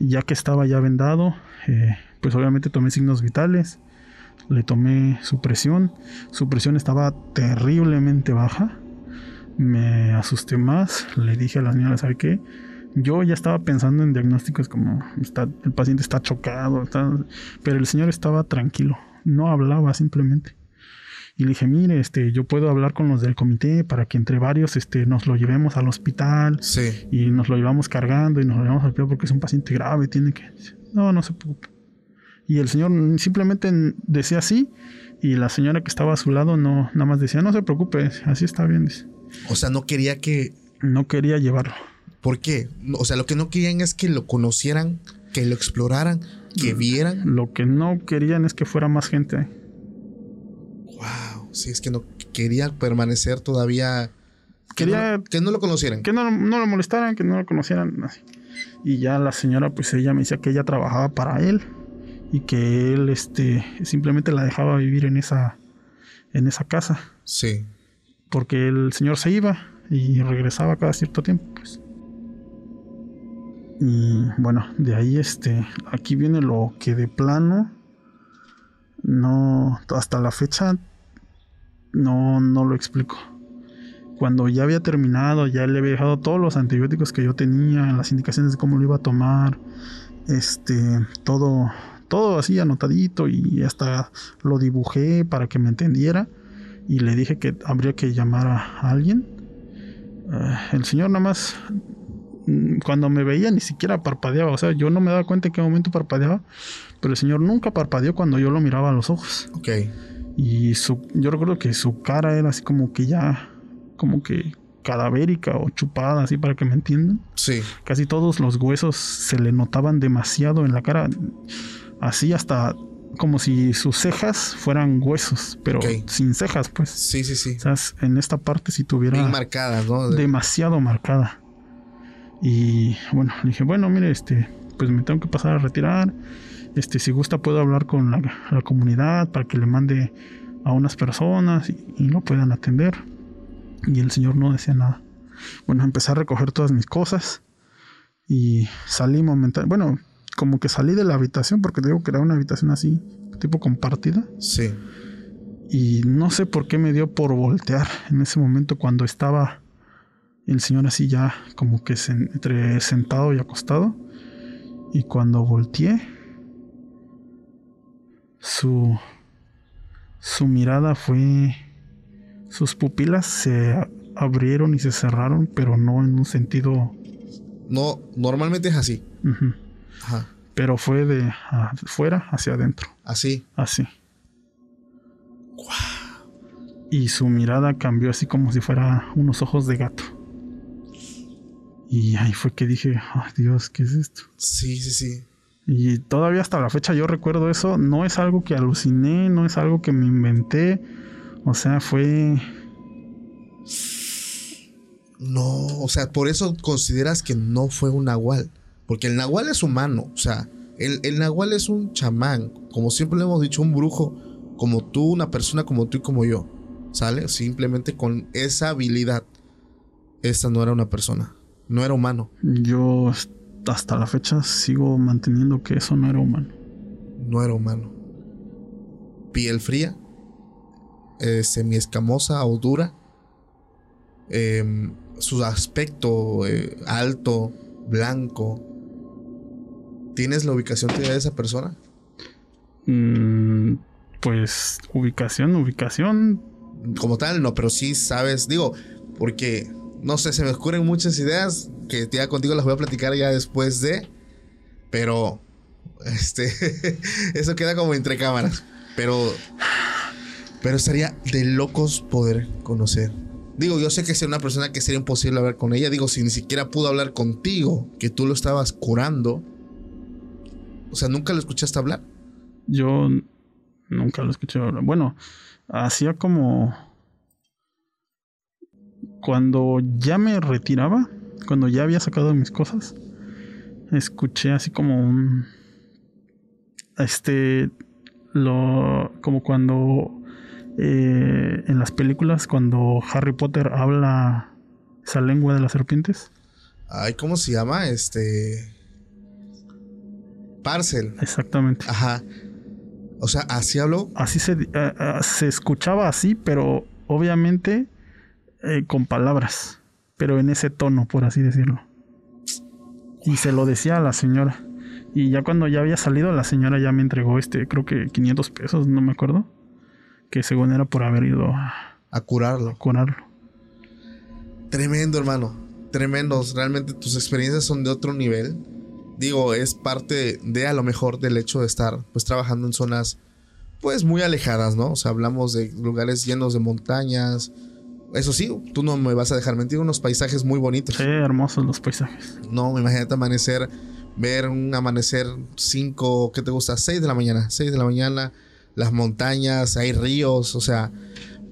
Ya que estaba ya vendado, eh, pues obviamente tomé signos vitales le tomé su presión, su presión estaba terriblemente baja, me asusté más, le dije a la señora, ¿sabe qué? Yo ya estaba pensando en diagnósticos como está, el paciente está chocado, pero el señor estaba tranquilo, no hablaba simplemente. Y le dije, mire, este, yo puedo hablar con los del comité para que entre varios este, nos lo llevemos al hospital. Sí. Y nos lo llevamos cargando y nos lo llevamos al hospital porque es un paciente grave, tiene que... No, no se preocupe. Y el señor simplemente decía así y la señora que estaba a su lado no nada más decía, no se preocupe, así está bien. O sea, no quería que... No quería llevarlo. ¿Por qué? O sea, lo que no querían es que lo conocieran, que lo exploraran, que vieran. Lo que no querían es que fuera más gente. Wow, sí, es que no quería permanecer todavía... Quería... Que no, lo conocieran. Que no, no lo molestaran, que no lo conocieran. Y ya la señora, pues ella me decía que ella trabajaba para él y que él este simplemente la dejaba vivir en esa en esa casa. Sí. Porque el señor se iba y regresaba cada cierto tiempo, pues. Y bueno, de ahí este aquí viene lo que de plano no hasta la fecha no no lo explico. cuando ya había terminado, ya le había dejado todos los antibióticos que yo tenía, las indicaciones de cómo lo iba a tomar, este, todo, todo así anotadito y hasta lo dibujé para que me entendiera y le dije que habría que llamar a alguien. Eh, el señor nada más mm, cuando me veía ni siquiera parpadeaba, o sea, yo no me daba cuenta en qué momento parpadeaba, pero el señor nunca parpadeó cuando yo lo miraba a los ojos. Ok. Y su, yo recuerdo que su cara era así como que ya, como que cadavérica o chupada, así para que me entiendan. Sí. Casi todos los huesos se le notaban demasiado en la cara, así hasta como si sus cejas fueran huesos, pero sin cejas, pues. Sí, sí, sí. O sea, en esta parte si tuviera Bien marcadas, ¿no? De- demasiado marcada. Y bueno, le dije, bueno, mire, este, pues me tengo que pasar a retirar. Este, si gusta puedo hablar con la, la comunidad para que le mande a unas personas y, y lo puedan atender. Y el señor no decía nada. Bueno, empecé a recoger todas mis cosas y salí momentáneamente. Bueno, como que salí de la habitación porque te digo que era una habitación así, tipo compartida. Sí. Y no sé por qué me dio por voltear en ese momento cuando estaba el señor así ya como que entre sentado y acostado. Y cuando volteé, su, su mirada fue... Sus pupilas se abrieron y se cerraron, pero no en un sentido... No, normalmente es así. Ajá. pero fue de afuera hacia adentro. Así. Así. Y su mirada cambió así como si fuera unos ojos de gato. Y ahí fue que dije, ay Dios, ¿qué es esto? Sí, sí, sí. Y todavía hasta la fecha yo recuerdo eso. No es algo que aluciné, no es algo que me inventé. O sea, fue... No, o sea, por eso consideras que no fue un nahual. Porque el nahual es humano. O sea, el, el nahual es un chamán. Como siempre le hemos dicho, un brujo. Como tú, una persona como tú y como yo. ¿Sale? Simplemente con esa habilidad. Esta no era una persona. No era humano. Yo hasta la fecha sigo manteniendo que eso no era humano. No era humano. Piel fría. eh, semiescamosa o dura. em, su aspecto eh, alto, blanco. ¿Tienes la ubicación de esa persona? Mm, pues ubicación, ubicación. Como tal, no, pero sí sabes, digo, porque no sé, se me ocurren muchas ideas que ya contigo las voy a platicar ya después de, pero este, eso queda como entre cámaras, pero, pero estaría de locos poder conocer. Digo, yo sé que es una persona que sería imposible hablar con ella. Digo, si ni siquiera pudo hablar contigo, que tú lo estabas curando. O sea, nunca lo escuchaste hablar. Yo nunca lo escuché hablar. Bueno, hacía como cuando ya me retiraba, cuando ya había sacado mis cosas, escuché así como un este lo como cuando eh, en las películas cuando Harry Potter habla esa lengua de las serpientes. Ay, ¿cómo se llama? Este. Parcel. Exactamente. Ajá. O sea, así habló. así se, eh, se escuchaba así, pero obviamente eh, con palabras, pero en ese tono, por así decirlo. Y se lo decía a la señora. Y ya cuando ya había salido, la señora ya me entregó este, creo que 500 pesos, no me acuerdo. Que según era por haber ido a A curarlo. curarlo. Tremendo, hermano. Tremendos. Realmente tus experiencias son de otro nivel. Digo, es parte de a lo mejor del hecho de estar pues trabajando en zonas pues muy alejadas, ¿no? O sea, hablamos de lugares llenos de montañas. Eso sí, tú no me vas a dejar mentir, unos paisajes muy bonitos. Sí, hermosos los paisajes. No, imagínate amanecer, ver un amanecer 5, ¿qué te gusta? 6 de la mañana, 6 de la mañana, las montañas, hay ríos, o sea,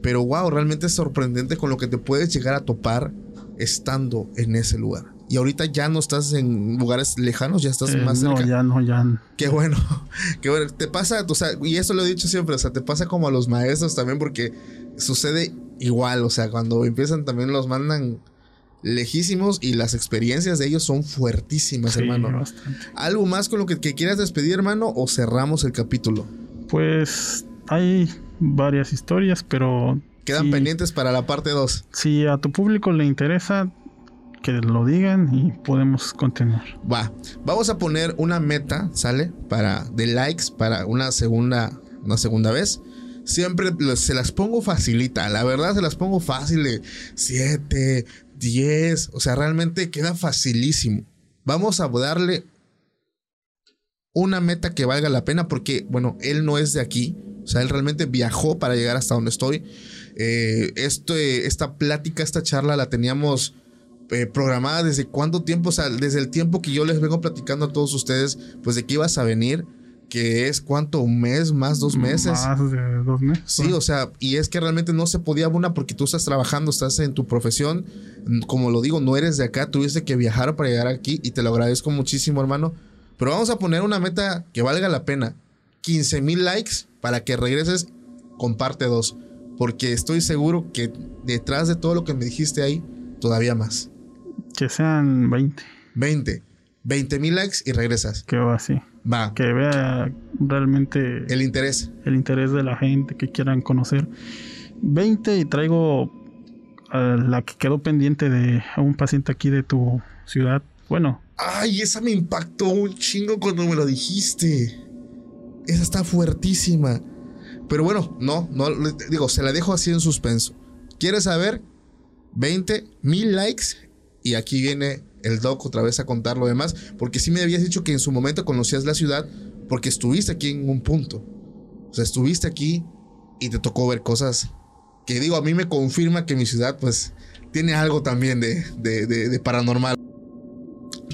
pero wow, realmente es sorprendente con lo que te puedes llegar a topar estando en ese lugar. Y ahorita ya no estás en lugares lejanos, ya estás Eh, más no, cerca. ya no, ya. Qué bueno, qué bueno. Te pasa, o sea, y eso lo he dicho siempre, o sea, te pasa como a los maestros también porque sucede igual, o sea, cuando empiezan también los mandan lejísimos y las experiencias de ellos son fuertísimas, Sí, hermano. bastante. ¿Algo más con lo que, que quieras despedir, hermano, o cerramos el capítulo? Pues hay varias historias, pero quedan pendientes para la parte 2. Si a tu público le interesa, que lo digan y podemos continuar. Va, vamos a poner una meta, ¿sale? Para de likes para una segunda, una segunda vez. Siempre se las pongo facilita, la verdad se las pongo fácil de 7, 10, o sea, realmente queda facilísimo. Vamos a darle una meta que valga la pena porque, bueno, él no es de aquí, o sea, él realmente viajó para llegar hasta donde estoy. Eh, este, esta plática, esta charla la teníamos eh, programada desde cuánto tiempo, o sea, desde el tiempo que yo les vengo platicando a todos ustedes, pues de que ibas a venir, que es cuánto, un mes, más dos meses. Más de dos meses. Sí, o sea, y es que realmente no se podía una porque tú estás trabajando, estás en tu profesión, mm, como lo digo, no eres de acá, tuviste que viajar para llegar aquí y te lo agradezco muchísimo, hermano. Pero vamos a poner una meta que valga la pena. 15 mil likes para que regreses con parte 2. Porque estoy seguro que detrás de todo lo que me dijiste ahí, todavía más. Que sean 20, 20. 20 mil likes y regresas. que va así. Va. Que vea realmente El interés. el interés de la gente que quieran conocer. 20 y traigo a la que quedó pendiente de a un paciente aquí de tu ciudad. Bueno, Ay, esa me impactó un chingo cuando me lo dijiste. Esa está fuertísima. Pero bueno, no, no, digo, se la dejo así en suspenso. ¿Quieres saber? 20 mil likes y aquí viene el doc otra vez a contar lo demás. Porque sí me habías dicho que en su momento conocías la ciudad porque estuviste aquí en un punto. O sea, estuviste aquí y te tocó ver cosas que digo, a mí me confirma que mi ciudad pues tiene algo también de, de- de- paranormal.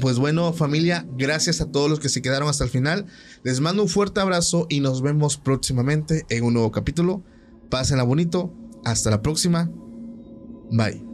Pues bueno, familia, gracias a todos los que se quedaron hasta el final. Les mando un fuerte abrazo y nos vemos próximamente en un nuevo capítulo. Pásenla bonito. Hasta la próxima. Bye.